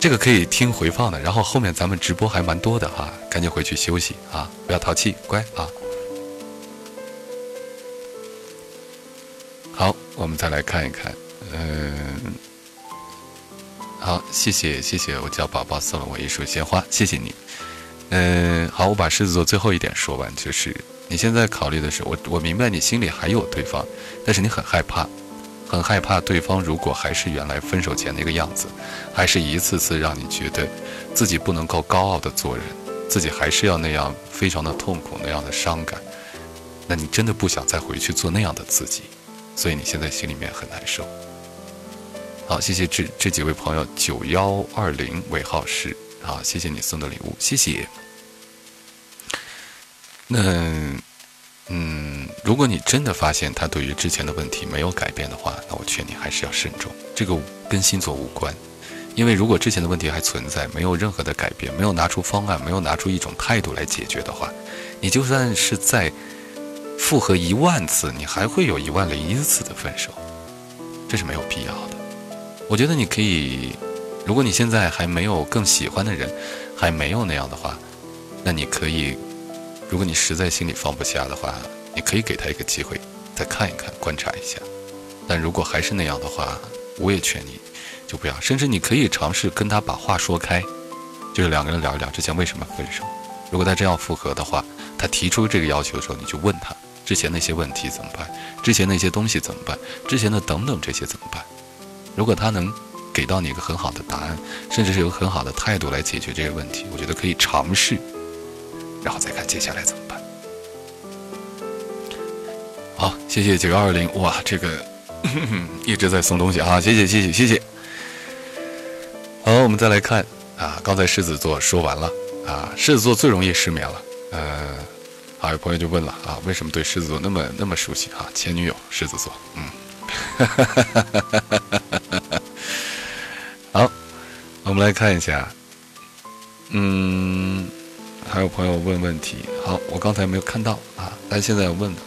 这个可以听回放的，然后后面咱们直播还蛮多的哈，赶紧回去休息啊，不要淘气，乖啊。好，我们再来看一看，嗯。好，谢谢谢谢，我叫宝宝送了我一束鲜花，谢谢你。嗯，好，我把狮子座最后一点说完，就是你现在考虑的是，我我明白你心里还有对方，但是你很害怕，很害怕对方如果还是原来分手前那个样子，还是一次次让你觉得自己不能够高傲的做人，自己还是要那样非常的痛苦那样的伤感，那你真的不想再回去做那样的自己，所以你现在心里面很难受。好，谢谢这这几位朋友，九幺二零尾号是啊，谢谢你送的礼物，谢谢。那，嗯，如果你真的发现他对于之前的问题没有改变的话，那我劝你还是要慎重。这个跟星座无关，因为如果之前的问题还存在，没有任何的改变，没有拿出方案，没有拿出一种态度来解决的话，你就算是在复合一万次，你还会有一万零一次的分手，这是没有必要的。我觉得你可以。如果你现在还没有更喜欢的人，还没有那样的话，那你可以，如果你实在心里放不下的话，你可以给他一个机会，再看一看，观察一下。但如果还是那样的话，我也劝你，就不要。甚至你可以尝试跟他把话说开，就是两个人聊一聊之前为什么分手。如果他真要复合的话，他提出这个要求的时候，你就问他之前那些问题怎么办，之前那些东西怎么办，之前的等等这些怎么办。如果他能。给到你一个很好的答案，甚至是有很好的态度来解决这些问题，我觉得可以尝试，然后再看接下来怎么办。好，谢谢九幺二零，哇，这个一直在送东西啊，谢谢谢谢谢谢。好，我们再来看啊，刚才狮子座说完了啊，狮子座最容易失眠了。呃，好，有朋友就问了啊，为什么对狮子座那么那么熟悉啊？前女友狮子座，嗯。好，我们来看一下。嗯，还有朋友问问题。好，我刚才没有看到啊，但现在有问了。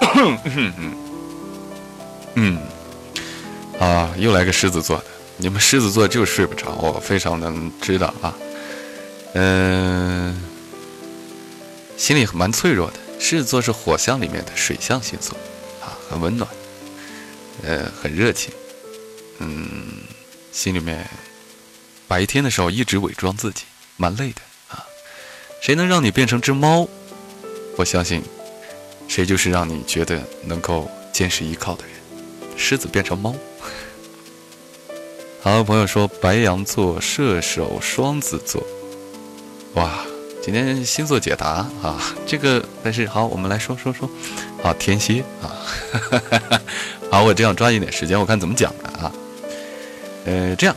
嗯，啊，又来个狮子座的，你们狮子座就睡不着，我非常能知道啊。嗯，心里蛮脆弱的。狮子座是火象里面的水象星座，啊，很温暖，呃，很热情，嗯。心里面，白天的时候一直伪装自己，蛮累的啊。谁能让你变成只猫？我相信，谁就是让你觉得能够坚实依靠的人。狮子变成猫。好，朋友说白羊座、射手、双子座。哇，今天星座解答啊，这个但是好，我们来说说说。好，天蝎啊。好，我这样抓紧点时间，我看怎么讲的啊。呃，这样，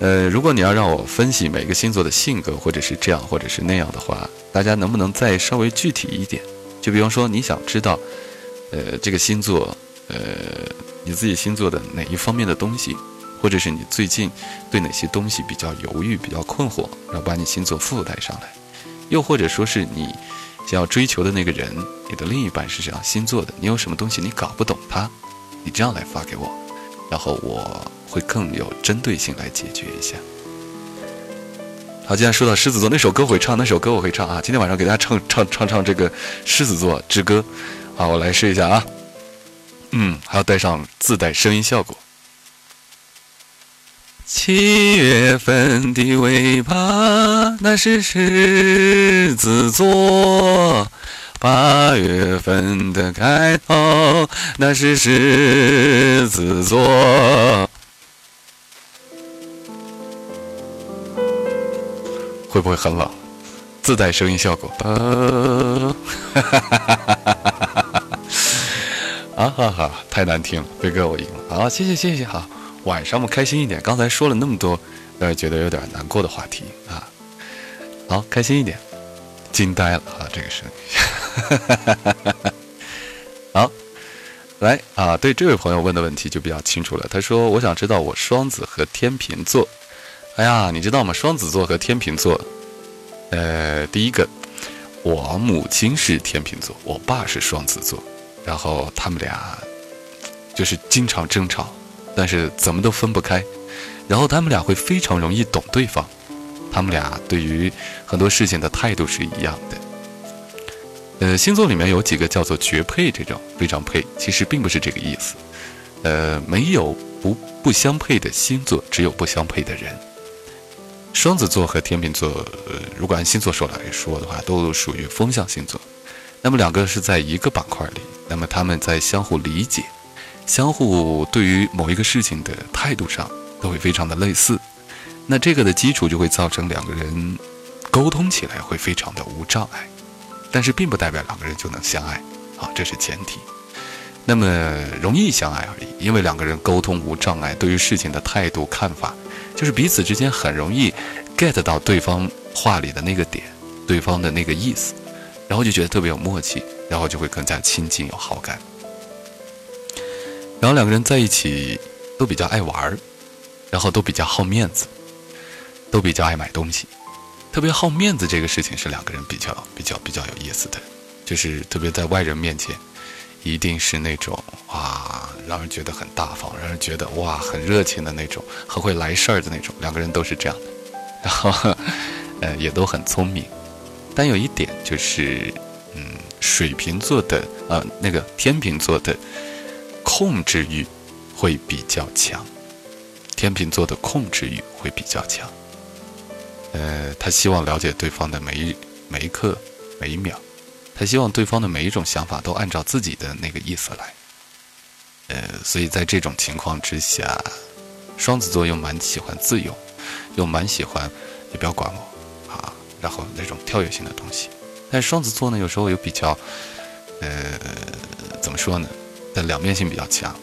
呃，如果你要让我分析每个星座的性格，或者是这样，或者是那样的话，大家能不能再稍微具体一点？就比方说，你想知道，呃，这个星座，呃，你自己星座的哪一方面的东西，或者是你最近对哪些东西比较犹豫、比较困惑，然后把你星座附带上来，又或者说是你想要追求的那个人，你的另一半是这样星座的，你有什么东西你搞不懂他，你这样来发给我，然后我。会更有针对性来解决一下。好，既然说到狮子座，那首歌会唱，那首歌我会唱啊。今天晚上给大家唱唱唱唱这个狮子座之歌。好，我来试一下啊。嗯，还要带上自带声音效果。七月份的尾巴，那是狮子座。八月份的开头，那是狮子座。会不会很冷？自带声音效果。呃，哈哈哈哈哈哈！啊哈哈，太难听了，飞哥我赢了。好，谢谢谢谢。好，晚上我们开心一点。刚才说了那么多，让人，觉得有点难过的话题啊。好，开心一点。惊呆了啊，这个声音。好，来啊，对这位朋友问的问题就比较清楚了。他说：“我想知道我双子和天秤座。”哎呀，你知道吗？双子座和天秤座，呃，第一个，我母亲是天秤座，我爸是双子座，然后他们俩就是经常争吵，但是怎么都分不开，然后他们俩会非常容易懂对方，他们俩对于很多事情的态度是一样的。呃，星座里面有几个叫做绝配，这种非常配，其实并不是这个意思。呃，没有不不相配的星座，只有不相配的人。双子座和天秤座，呃，如果按星座说来说的话，都属于风象星座。那么两个是在一个板块里，那么他们在相互理解、相互对于某一个事情的态度上都会非常的类似。那这个的基础就会造成两个人沟通起来会非常的无障碍，但是并不代表两个人就能相爱，啊，这是前提。那么容易相爱而已，因为两个人沟通无障碍，对于事情的态度看法。就是彼此之间很容易 get 到对方话里的那个点，对方的那个意思，然后就觉得特别有默契，然后就会更加亲近有好感。然后两个人在一起都比较爱玩儿，然后都比较好面子，都比较爱买东西。特别好面子这个事情是两个人比较比较比较有意思的，就是特别在外人面前，一定是那种哇，让人觉得很大方，让人觉得哇很热情的那种，很会来事儿的那种。两个人都是这样的，然 后呃也都很聪明，但有一点就是，嗯，水瓶座的呃那个天秤座的控制欲会比较强，天秤座的控制欲会比较强。呃，他希望了解对方的每一每一刻每一秒，他希望对方的每一种想法都按照自己的那个意思来。呃，所以在这种情况之下，双子座又蛮喜欢自由，又蛮喜欢你不要管我啊，然后那种跳跃性的东西。但双子座呢，有时候又比较，呃，怎么说呢？的两面性比较强。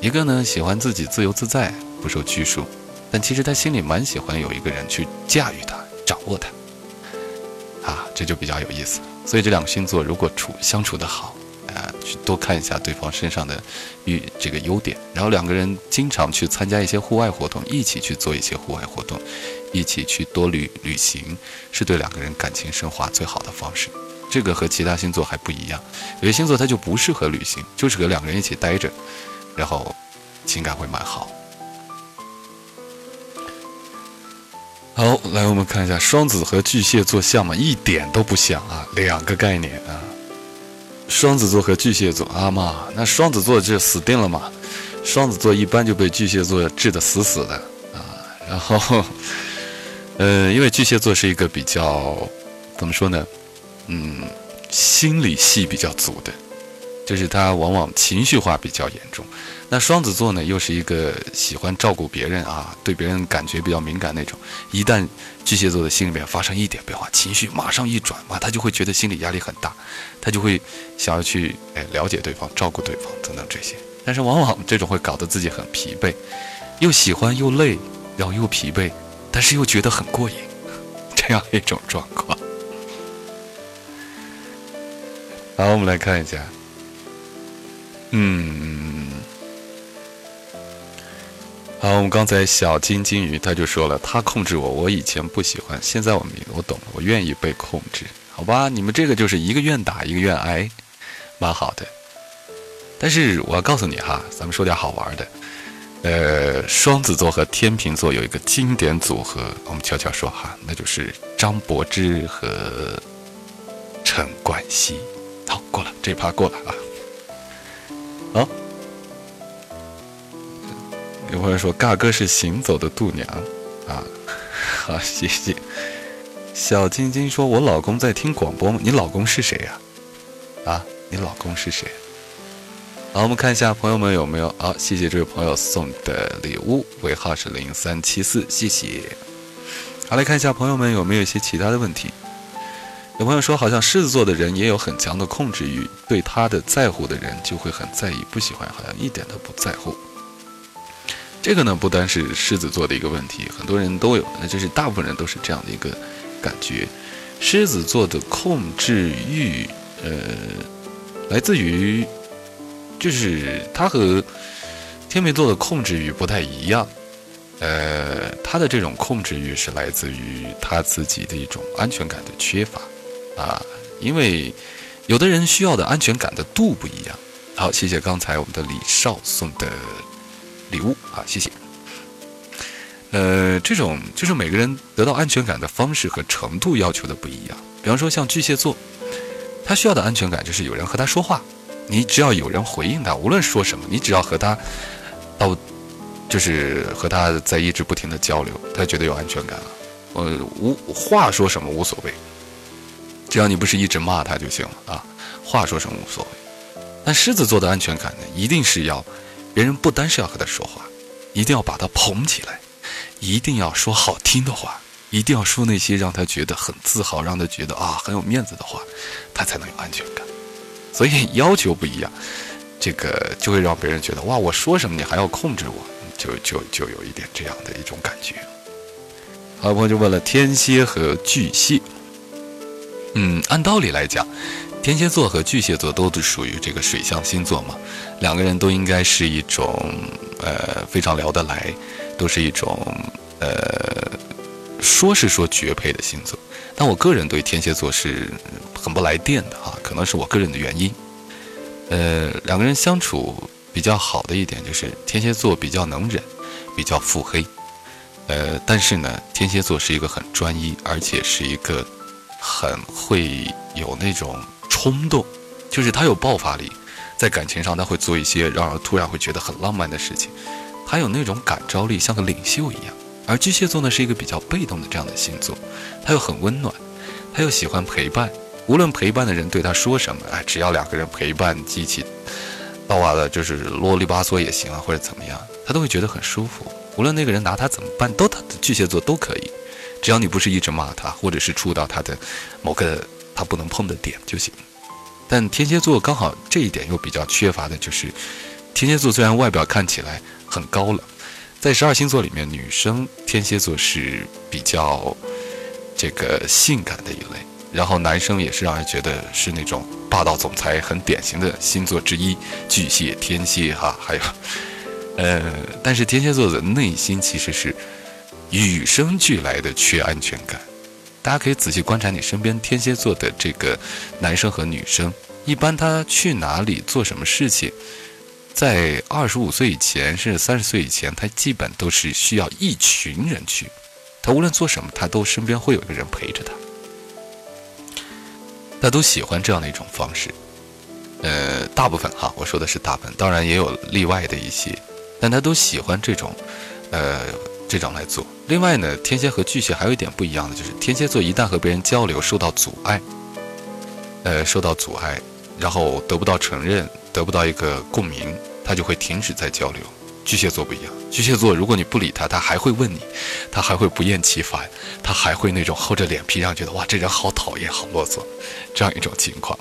一个呢，喜欢自己自由自在，不受拘束。但其实他心里蛮喜欢有一个人去驾驭他、掌握他，啊，这就比较有意思。所以这两个星座如果处相处的好，啊，去多看一下对方身上的与这个优点，然后两个人经常去参加一些户外活动，一起去做一些户外活动，一起去多旅旅行，是对两个人感情升华最好的方式。这个和其他星座还不一样，有些星座它就不适合旅行，就是和两个人一起待着，然后情感会蛮好。好，来我们看一下双子和巨蟹座像吗？一点都不像啊，两个概念啊。双子座和巨蟹座，阿妈，那双子座就死定了嘛？双子座一般就被巨蟹座治得死死的啊。然后，呃，因为巨蟹座是一个比较怎么说呢？嗯，心理戏比较足的，就是他往往情绪化比较严重。那双子座呢，又是一个喜欢照顾别人啊，对别人感觉比较敏感那种。一旦巨蟹座的心里面发生一点变化，情绪马上一转，哇，他就会觉得心理压力很大，他就会想要去哎了解对方、照顾对方等等这些。但是往往这种会搞得自己很疲惫，又喜欢又累，然后又疲惫，但是又觉得很过瘾，这样一种状况。好，我们来看一下，嗯。好，我们刚才小金金鱼他就说了，他控制我，我以前不喜欢，现在我明我懂了，我愿意被控制，好吧？你们这个就是一个愿打一个愿挨，蛮好的。但是我要告诉你哈，咱们说点好玩的，呃，双子座和天秤座有一个经典组合，我们悄悄说哈，那就是张柏芝和陈冠希。好，过了这趴过了啊，好。有朋友说：“嘎哥是行走的度娘，啊，好，谢谢。”小晶晶说：“我老公在听广播？你老公是谁呀？啊，你老公是谁？”好，我们看一下朋友们有没有。好，谢谢这位朋友送的礼物，尾号是零三七四，谢谢。好，来看一下朋友们有没有一些其他的问题。有朋友说，好像狮子座的人也有很强的控制欲，对他的在乎的人就会很在意，不喜欢好像一点都不在乎。这个呢，不单是狮子座的一个问题，很多人都有，那就是大部分人都是这样的一个感觉。狮子座的控制欲，呃，来自于，就是他和天秤座的控制欲不太一样。呃，他的这种控制欲是来自于他自己的一种安全感的缺乏啊，因为有的人需要的安全感的度不一样。好，谢谢刚才我们的李少送的。礼物啊，谢谢。呃，这种就是每个人得到安全感的方式和程度要求的不一样。比方说像巨蟹座，他需要的安全感就是有人和他说话，你只要有人回应他，无论说什么，你只要和他到，就是和他在一直不停的交流，他觉得有安全感了。呃，无话说什么无所谓，只要你不是一直骂他就行了啊。话说什么无所谓，但狮子座的安全感呢，一定是要。别人不单是要和他说话，一定要把他捧起来，一定要说好听的话，一定要说那些让他觉得很自豪、让他觉得啊很有面子的话，他才能有安全感。所以要求不一样，这个就会让别人觉得哇，我说什么你还要控制我，就就就有一点这样的一种感觉。好朋友就问了天蝎和巨蟹。嗯，按道理来讲，天蝎座和巨蟹座都是属于这个水象星座嘛，两个人都应该是一种呃非常聊得来，都是一种呃说是说绝配的星座。但我个人对天蝎座是很不来电的啊，可能是我个人的原因。呃，两个人相处比较好的一点就是天蝎座比较能忍，比较腹黑。呃，但是呢，天蝎座是一个很专一，而且是一个。很会有那种冲动，就是他有爆发力，在感情上他会做一些让人突然会觉得很浪漫的事情，他有那种感召力，像个领袖一样。而巨蟹座呢是一个比较被动的这样的星座，他又很温暖，他又喜欢陪伴，无论陪伴的人对他说什么，哎，只要两个人陪伴，激起到啊的就是啰里吧嗦也行啊，或者怎么样，他都会觉得很舒服。无论那个人拿他怎么办，都他巨蟹座都可以。只要你不是一直骂他，或者是触到他的某个他不能碰的点就行。但天蝎座刚好这一点又比较缺乏的就是，天蝎座虽然外表看起来很高冷，在十二星座里面，女生天蝎座是比较这个性感的一类，然后男生也是让人觉得是那种霸道总裁很典型的星座之一，巨蟹、天蝎哈，还有，呃，但是天蝎座的内心其实是。与生俱来的缺安全感，大家可以仔细观察你身边天蝎座的这个男生和女生，一般他去哪里做什么事情，在二十五岁以前甚至三十岁以前，他基本都是需要一群人去，他无论做什么，他都身边会有一个人陪着他，他都喜欢这样的一种方式。呃，大部分哈，我说的是大部分，当然也有例外的一些，但他都喜欢这种，呃。这种来做。另外呢，天蝎和巨蟹还有一点不一样的，就是天蝎座一旦和别人交流受到阻碍，呃，受到阻碍，然后得不到承认，得不到一个共鸣，他就会停止再交流。巨蟹座不一样，巨蟹座如果你不理他，他还会问你，他还会不厌其烦，他还会那种厚着脸皮让觉得哇，这人好讨厌，好啰嗦，这样一种情况。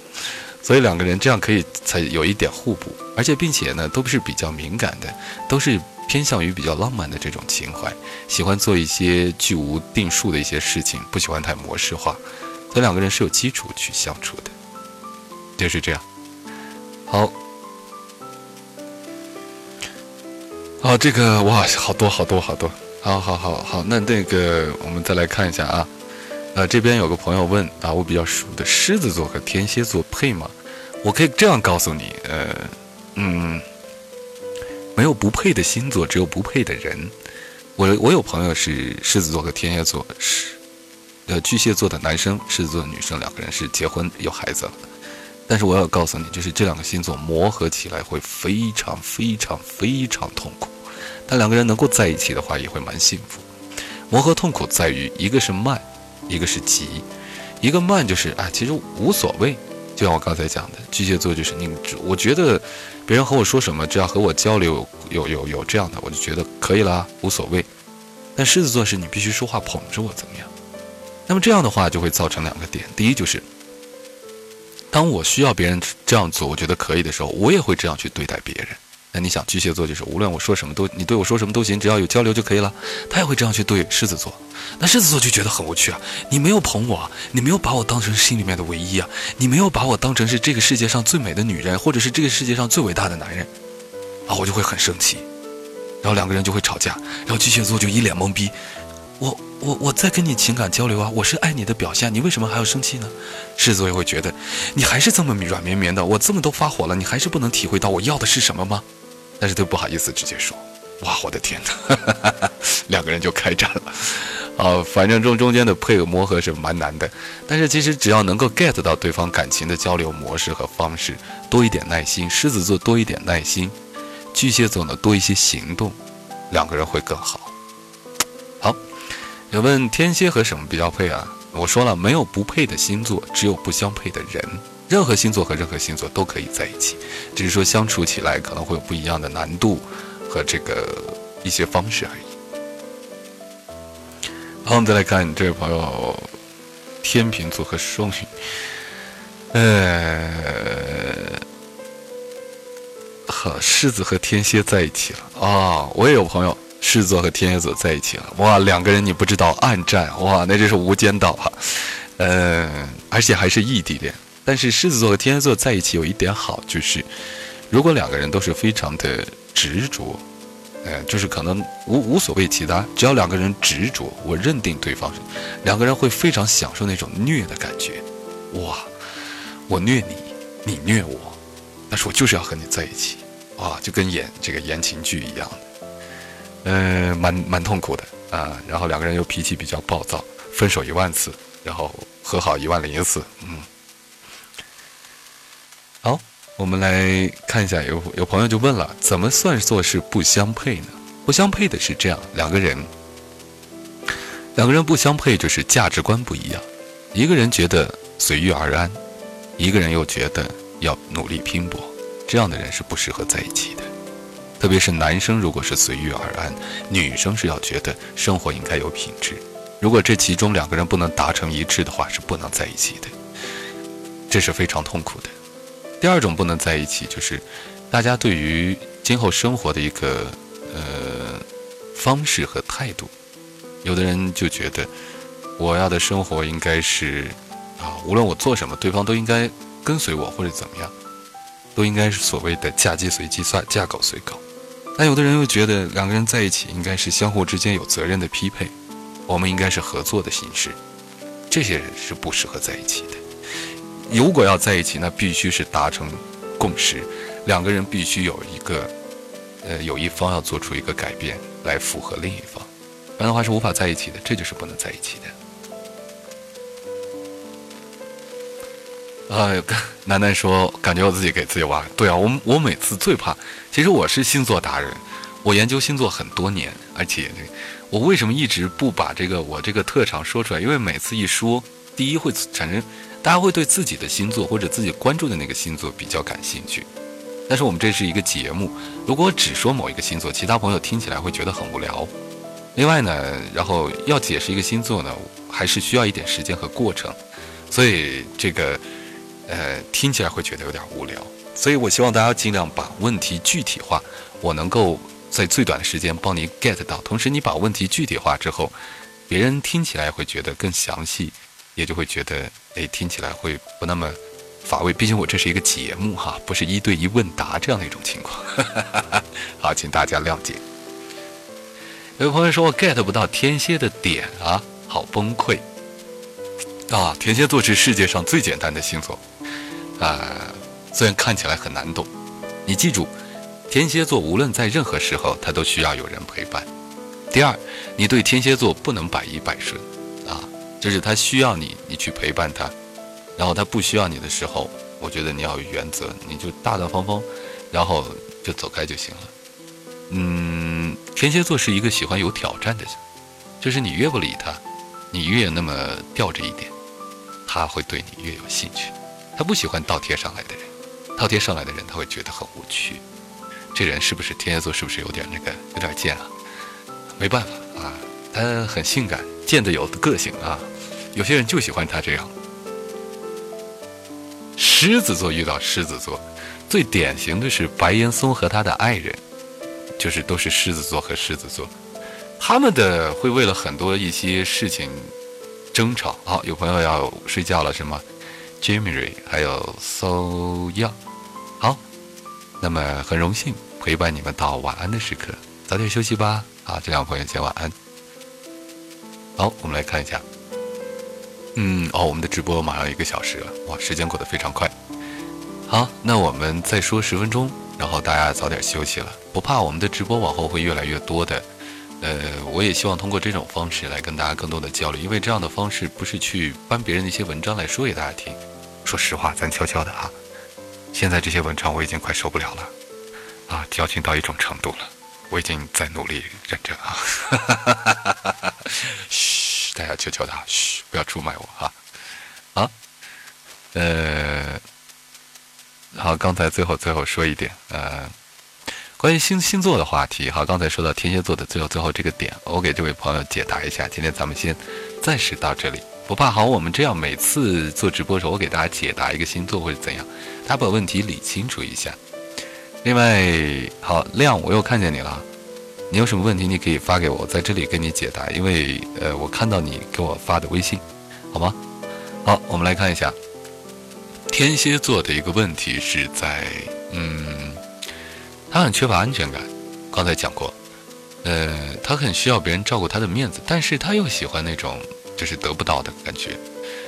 所以两个人这样可以才有一点互补，而且并且呢，都是比较敏感的，都是。偏向于比较浪漫的这种情怀，喜欢做一些居无定数的一些事情，不喜欢太模式化。所以两个人是有基础去相处的，就是这样。好，啊，这个哇，好多好多好多，好好好好。那那个我们再来看一下啊，呃，这边有个朋友问啊，我比较熟的狮子座和天蝎座配吗？我可以这样告诉你，呃，嗯。没有不配的星座，只有不配的人。我我有朋友是狮子座和天蝎座，是呃巨蟹座的男生，狮子座的女生，两个人是结婚有孩子了。但是我要告诉你，就是这两个星座磨合起来会非常非常非常痛苦。但两个人能够在一起的话，也会蛮幸福。磨合痛苦在于一个是慢，一个是急。一个慢就是啊，其实无所谓。就像我刚才讲的，巨蟹座就是你，我觉得。别人和我说什么，只要和我交流有有有这样的，我就觉得可以啦，无所谓。但狮子座是你必须说话捧着我怎么样？那么这样的话就会造成两个点：第一就是，当我需要别人这样做，我觉得可以的时候，我也会这样去对待别人。那你想，巨蟹座就是无论我说什么都，你对我说什么都行，只要有交流就可以了。他也会这样去对狮子座，那狮子座就觉得很无趣啊！你没有捧我，你没有把我当成心里面的唯一啊！你没有把我当成是这个世界上最美的女人，或者是这个世界上最伟大的男人，啊，我就会很生气，然后两个人就会吵架，然后巨蟹座就一脸懵逼。我我我在跟你情感交流啊，我是爱你的表现，你为什么还要生气呢？狮子座也会觉得你还是这么软绵绵的，我这么都发火了，你还是不能体会到我要的是什么吗？但是都不好意思直接说，哇，我的天哪，两个人就开战了，啊，反正中中间的配合磨合是蛮难的，但是其实只要能够 get 到对方感情的交流模式和方式，多一点耐心，狮子座多一点耐心，巨蟹座呢多一些行动，两个人会更好。好，有问天蝎和什么比较配啊？我说了，没有不配的星座，只有不相配的人。任何星座和任何星座都可以在一起，只是说相处起来可能会有不一样的难度和这个一些方式而已。好，我们再来看这位朋友，天秤座和双鱼，呃，和，狮子和天蝎在一起了啊！我也有朋友，狮子座和天蝎座在一起了，哇，两个人你不知道暗战，哇，那就是无间道哈，呃，而且还是异地恋。但是狮子座和天蝎座在一起有一点好，就是如果两个人都是非常的执着，呃，就是可能无无所谓其他，只要两个人执着，我认定对方是，两个人会非常享受那种虐的感觉，哇，我虐你，你虐我，但是我就是要和你在一起，哇，就跟演这个言情剧一样的。嗯，蛮蛮痛苦的啊。然后两个人又脾气比较暴躁，分手一万次，然后和好一万零一次。嗯，我们来看一下，有有朋友就问了，怎么算作是不相配呢？不相配的是这样，两个人，两个人不相配就是价值观不一样，一个人觉得随遇而安，一个人又觉得要努力拼搏，这样的人是不适合在一起的。特别是男生，如果是随遇而安，女生是要觉得生活应该有品质。如果这其中两个人不能达成一致的话，是不能在一起的，这是非常痛苦的。第二种不能在一起，就是大家对于今后生活的一个呃方式和态度。有的人就觉得，我要的生活应该是啊，无论我做什么，对方都应该跟随我或者怎么样，都应该是所谓的嫁鸡随鸡算，嫁狗随狗。但有的人又觉得两个人在一起应该是相互之间有责任的匹配，我们应该是合作的形式，这些人是不适合在一起的。如果要在一起，那必须是达成共识，两个人必须有一个，呃，有一方要做出一个改变来符合另一方，不然的话是无法在一起的，这就是不能在一起的。哎，楠楠说，感觉我自己给自己挖。对啊，我我每次最怕，其实我是星座达人，我研究星座很多年，而且我为什么一直不把这个我这个特长说出来？因为每次一说，第一会产生大家会对自己的星座或者自己关注的那个星座比较感兴趣。但是我们这是一个节目，如果只说某一个星座，其他朋友听起来会觉得很无聊。另外呢，然后要解释一个星座呢，还是需要一点时间和过程，所以这个。呃，听起来会觉得有点无聊，所以我希望大家尽量把问题具体化，我能够在最短的时间帮你 get 到。同时，你把问题具体化之后，别人听起来会觉得更详细，也就会觉得，哎，听起来会不那么乏味。毕竟我这是一个节目哈，不是一对一问答这样的一种情况。好，请大家谅解。有朋友说我 get 不到天蝎的点啊，好崩溃啊！天蝎座是世界上最简单的星座。啊，虽然看起来很难懂，你记住，天蝎座无论在任何时候，他都需要有人陪伴。第二，你对天蝎座不能百依百顺，就是他需要你，你去陪伴他；然后他不需要你的时候，我觉得你要有原则，你就大大方方，然后就走开就行了。嗯，天蝎座是一个喜欢有挑战的人，就是你越不理他，你越那么吊着一点，他会对你越有兴趣。他不喜欢倒贴上来的人，倒贴上来的人他会觉得很无趣。这人是不是天蝎座？是不是有点那个有点贱啊？没办法啊，他很性感，见得有个性啊。有些人就喜欢他这样。狮子座遇到狮子座，最典型的是白岩松和他的爱人，就是都是狮子座和狮子座，他们的会为了很多一些事情争吵。好，有朋友要睡觉了是吗？Jimmy，还有 So Young，好，那么很荣幸陪伴你们到晚安的时刻，早点休息吧。好，这两位朋友先晚安。好，我们来看一下，嗯，哦，我们的直播马上一个小时了，哇，时间过得非常快。好，那我们再说十分钟，然后大家早点休息了。不怕，我们的直播往后会越来越多的。呃，我也希望通过这种方式来跟大家更多的交流，因为这样的方式不是去搬别人的一些文章来说给大家听。说实话，咱悄悄的啊，现在这些文章我已经快受不了了，啊，矫情到一种程度了，我已经在努力认真啊。嘘，大家求求他，嘘，不要出卖我哈。啊，呃，好，刚才最后最后说一点，呃。关于星星座的话题，好，刚才说到天蝎座的最后最后这个点，我给这位朋友解答一下。今天咱们先暂时到这里，不怕。好，我们这样每次做直播的时候，我给大家解答一个星座或者怎样，大家把问题理清楚一下。另外，好亮，我又看见你了，你有什么问题，你可以发给我，在这里跟你解答。因为呃，我看到你给我发的微信，好吗？好，我们来看一下天蝎座的一个问题是在，嗯，他很缺乏安全感。刚才讲过，呃，他很需要别人照顾他的面子，但是他又喜欢那种就是得不到的感觉。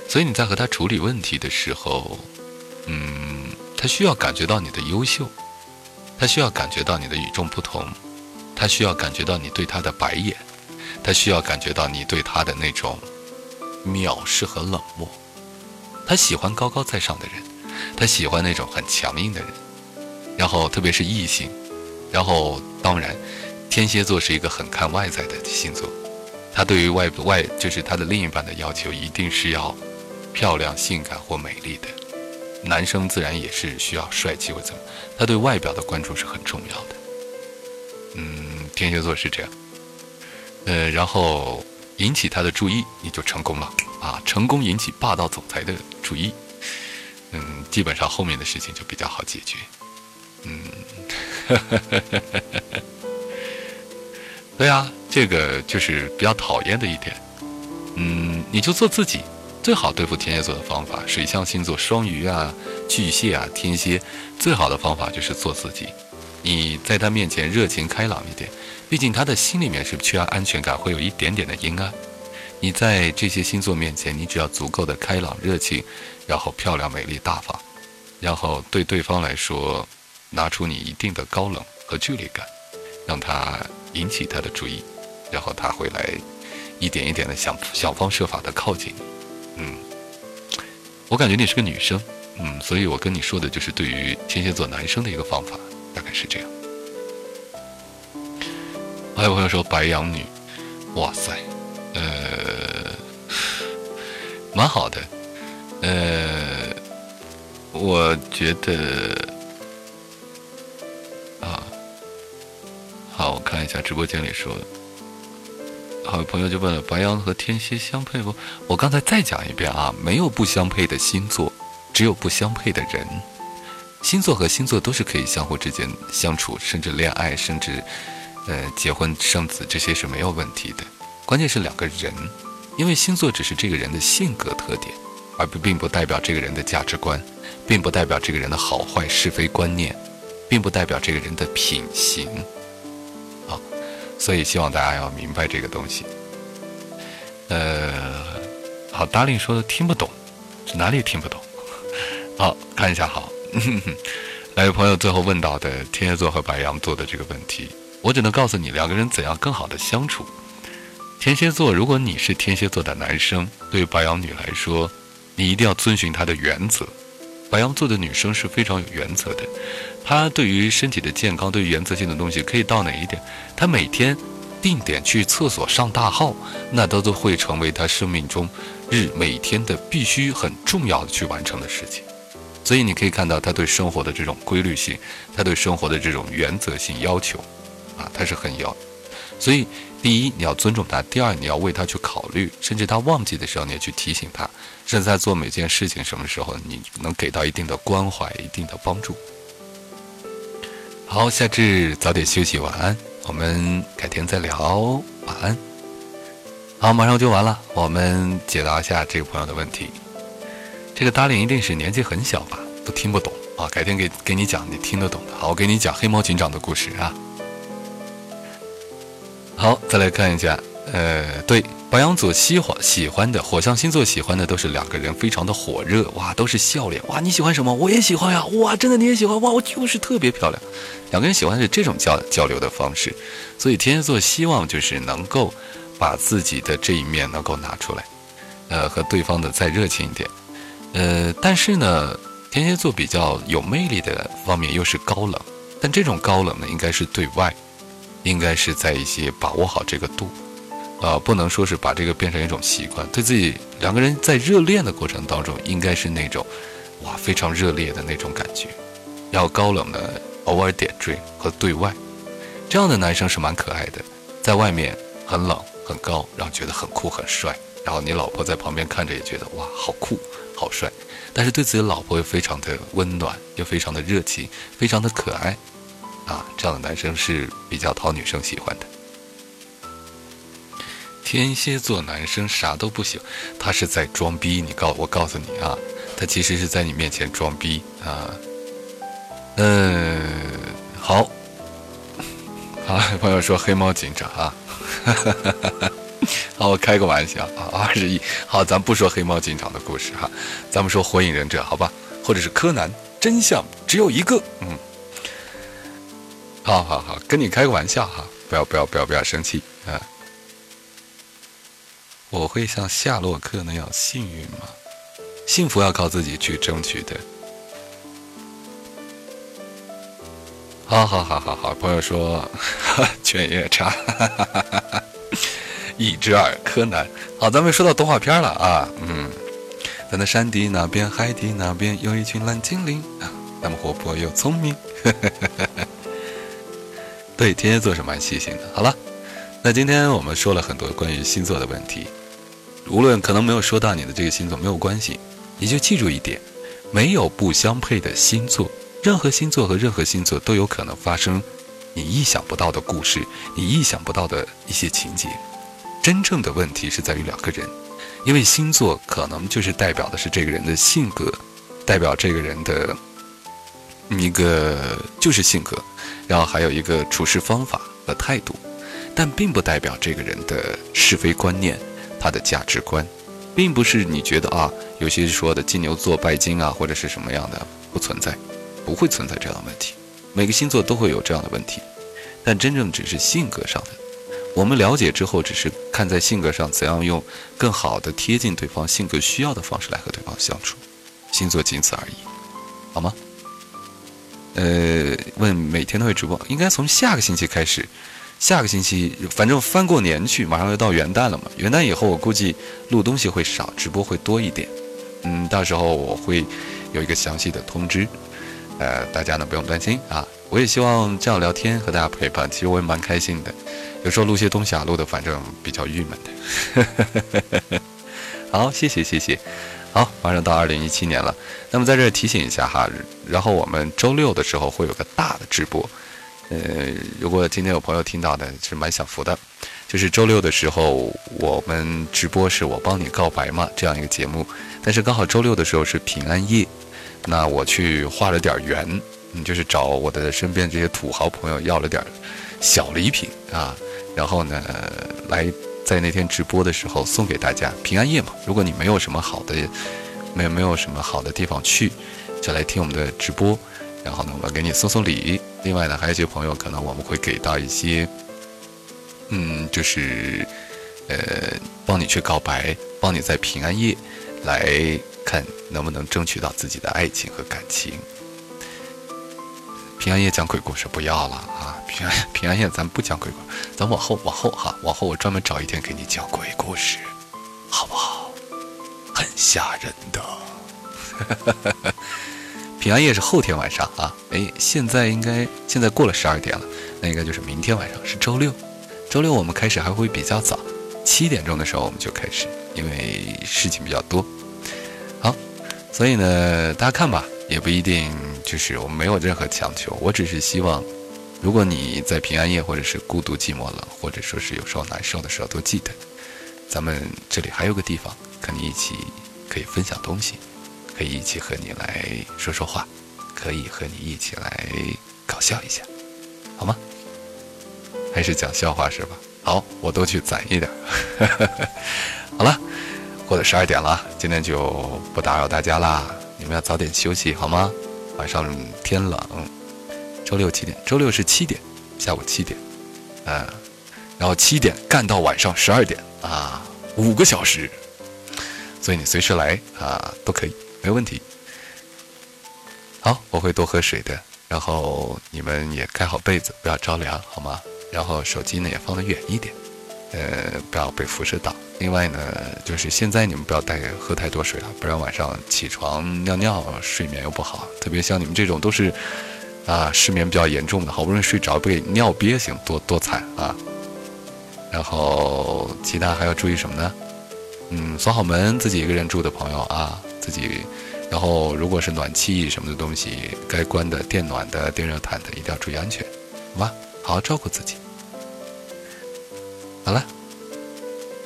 所以你在和他处理问题的时候，嗯，他需要感觉到你的优秀，他需要感觉到你的与众不同。他需要感觉到你对他的白眼，他需要感觉到你对他的那种藐视和冷漠。他喜欢高高在上的人，他喜欢那种很强硬的人，然后特别是异性，然后当然，天蝎座是一个很看外在的星座，他对于外外就是他的另一半的要求一定是要漂亮、性感或美丽的，男生自然也是需要帅气或怎么，他对外表的关注是很重要的。嗯，天蝎座是这样，呃，然后引起他的注意，你就成功了啊！成功引起霸道总裁的注意，嗯，基本上后面的事情就比较好解决。嗯，对啊，这个就是比较讨厌的一点。嗯，你就做自己，最好对付天蝎座的方法，水象星座双鱼啊、巨蟹啊、天蝎，最好的方法就是做自己。你在他面前热情开朗一点，毕竟他的心里面是缺乏安全感，会有一点点的阴暗。你在这些星座面前，你只要足够的开朗热情，然后漂亮美丽大方，然后对对方来说，拿出你一定的高冷和距离感，让他引起他的注意，然后他会来一点一点的想想方设法的靠近你。嗯，我感觉你是个女生，嗯，所以我跟你说的就是对于天蝎座男生的一个方法。大概是这样。还有朋友说白羊女，哇塞，呃，蛮好的，呃，我觉得啊，好，我看一下直播间里说，好，朋友就问了，白羊和天蝎相配不？我刚才再讲一遍啊，没有不相配的星座，只有不相配的人。星座和星座都是可以相互之间相处，甚至恋爱，甚至，呃，结婚生子，这些是没有问题的。关键是两个人，因为星座只是这个人的性格特点，而不并不代表这个人的价值观，并不代表这个人的好坏是非观念，并不代表这个人的品行。所以希望大家要明白这个东西。呃，好，达令说的听不懂，哪里听不懂？好看一下，好。来，有朋友最后问到的天蝎座和白羊座的这个问题，我只能告诉你两个人怎样更好的相处。天蝎座，如果你是天蝎座的男生，对白羊女来说，你一定要遵循她的原则。白羊座的女生是非常有原则的，他对于身体的健康，对于原则性的东西，可以到哪一点，他每天定点去厕所上大号，那都都会成为他生命中日每天的必须很重要的去完成的事情。所以你可以看到他对生活的这种规律性，他对生活的这种原则性要求，啊，他是很要。所以第一你要尊重他，第二你要为他去考虑，甚至他忘记的时候你也去提醒他，甚至在做每件事情什么时候你能给到一定的关怀、一定的帮助。好，夏至早点休息，晚安，我们改天再聊，晚安。好，马上就完了，我们解答一下这个朋友的问题。这个达令一定是年纪很小吧，都听不懂啊！改天给给你讲你听得懂的。好，我给你讲黑猫警长的故事啊。好，再来看一下，呃，对，白羊座喜欢喜欢的火象星座喜欢的都是两个人非常的火热，哇，都是笑脸，哇，你喜欢什么？我也喜欢呀，哇，真的你也喜欢，哇，我就是特别漂亮。两个人喜欢是这种交交流的方式，所以天蝎座希望就是能够把自己的这一面能够拿出来，呃，和对方的再热情一点。呃，但是呢，天蝎座比较有魅力的方面又是高冷，但这种高冷呢，应该是对外，应该是在一些把握好这个度，啊，不能说是把这个变成一种习惯。对自己两个人在热恋的过程当中，应该是那种，哇，非常热烈的那种感觉，要高冷的，偶尔点缀和对外，这样的男生是蛮可爱的，在外面很冷很高，然后觉得很酷很帅，然后你老婆在旁边看着也觉得哇，好酷。好帅，但是对自己的老婆又非常的温暖，又非常的热情，非常的可爱，啊，这样的男生是比较讨女生喜欢的。天蝎座男生啥都不行，他是在装逼。你告我告诉你啊，他其实是在你面前装逼啊。嗯，好，好，朋友说黑猫警长啊，好，我开个玩笑啊，二十一，好，咱不说黑猫警长的故事哈，咱们说火影忍者好吧，或者是柯南，真相只有一个，嗯，好好好，跟你开个玩笑哈，不要不要不要不要生气啊。我会像夏洛克那样幸运吗？幸福要靠自己去争取的。好好好好好，朋友说，犬夜叉，一只二柯南。好，咱们说到动画片了啊，嗯，在那山的那边，海的那边，有一群蓝精灵啊，他们活泼又聪明。对，天蝎座是蛮细心的。好了。那今天我们说了很多关于星座的问题，无论可能没有说到你的这个星座没有关系，你就记住一点，没有不相配的星座，任何星座和任何星座都有可能发生你意想不到的故事，你意想不到的一些情节。真正的问题是在于两个人，因为星座可能就是代表的是这个人的性格，代表这个人的一个就是性格，然后还有一个处事方法和态度。但并不代表这个人的是非观念，他的价值观，并不是你觉得啊，有些说的金牛座拜金啊，或者是什么样的不存在，不会存在这样的问题。每个星座都会有这样的问题，但真正只是性格上的。我们了解之后，只是看在性格上怎样用更好的贴近对方性格需要的方式来和对方相处，星座仅此而已，好吗？呃，问每天都会直播，应该从下个星期开始。下个星期，反正翻过年去，马上要到元旦了嘛。元旦以后，我估计录东西会少，直播会多一点。嗯，到时候我会有一个详细的通知，呃，大家呢不用担心啊。我也希望这样聊天和大家陪伴，其实我也蛮开心的。有时候录些东西啊，录的反正比较郁闷的。好，谢谢谢谢。好，马上到二零一七年了，那么在这提醒一下哈，然后我们周六的时候会有个大的直播。呃，如果今天有朋友听到的，是蛮享福的。就是周六的时候，我们直播是我帮你告白嘛这样一个节目，但是刚好周六的时候是平安夜，那我去画了点圆，嗯，就是找我的身边这些土豪朋友要了点小礼品啊，然后呢，来在那天直播的时候送给大家。平安夜嘛，如果你没有什么好的，没有没有什么好的地方去，就来听我们的直播。然后呢，我给你送送礼。另外呢，还有一些朋友可能我们会给到一些，嗯，就是，呃，帮你去告白，帮你在平安夜来看能不能争取到自己的爱情和感情。平安夜讲鬼故事不要了啊！平安 平安夜咱不讲鬼故事，咱往后往后哈，往后我专门找一天给你讲鬼故事，好不好？很吓人的。平安夜是后天晚上啊，哎，现在应该现在过了十二点了，那应该就是明天晚上，是周六。周六我们开始还会比较早，七点钟的时候我们就开始，因为事情比较多。好，所以呢，大家看吧，也不一定就是我们没有任何强求，我只是希望，如果你在平安夜或者是孤独寂寞冷，或者说是有时候难受的时候，都记得，咱们这里还有个地方，跟你一起可以分享东西。可以一起和你来说说话，可以和你一起来搞笑一下，好吗？还是讲笑话是吧？好，我都去攒一点。好了，过了十二点了，今天就不打扰大家啦。你们要早点休息好吗？晚上天冷。周六几点？周六是七点，下午七点。嗯，然后七点干到晚上十二点啊，五个小时。所以你随时来啊，都可以。没问题，好，我会多喝水的。然后你们也盖好被子，不要着凉，好吗？然后手机呢也放得远一点，呃，不要被辐射到。另外呢，就是现在你们不要带喝太多水了，不然晚上起床尿尿，睡眠又不好。特别像你们这种都是啊失眠比较严重的，好不容易睡着被尿憋醒，多多惨啊！然后其他还要注意什么呢？嗯，锁好门，自己一个人住的朋友啊。自己然后如果是暖气什么的东西，该关的电暖的、电热毯的，一定要注意安全，好吧？好好照顾自己。好了，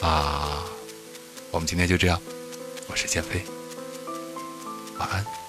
啊，我们今天就这样，我是建飞，晚安。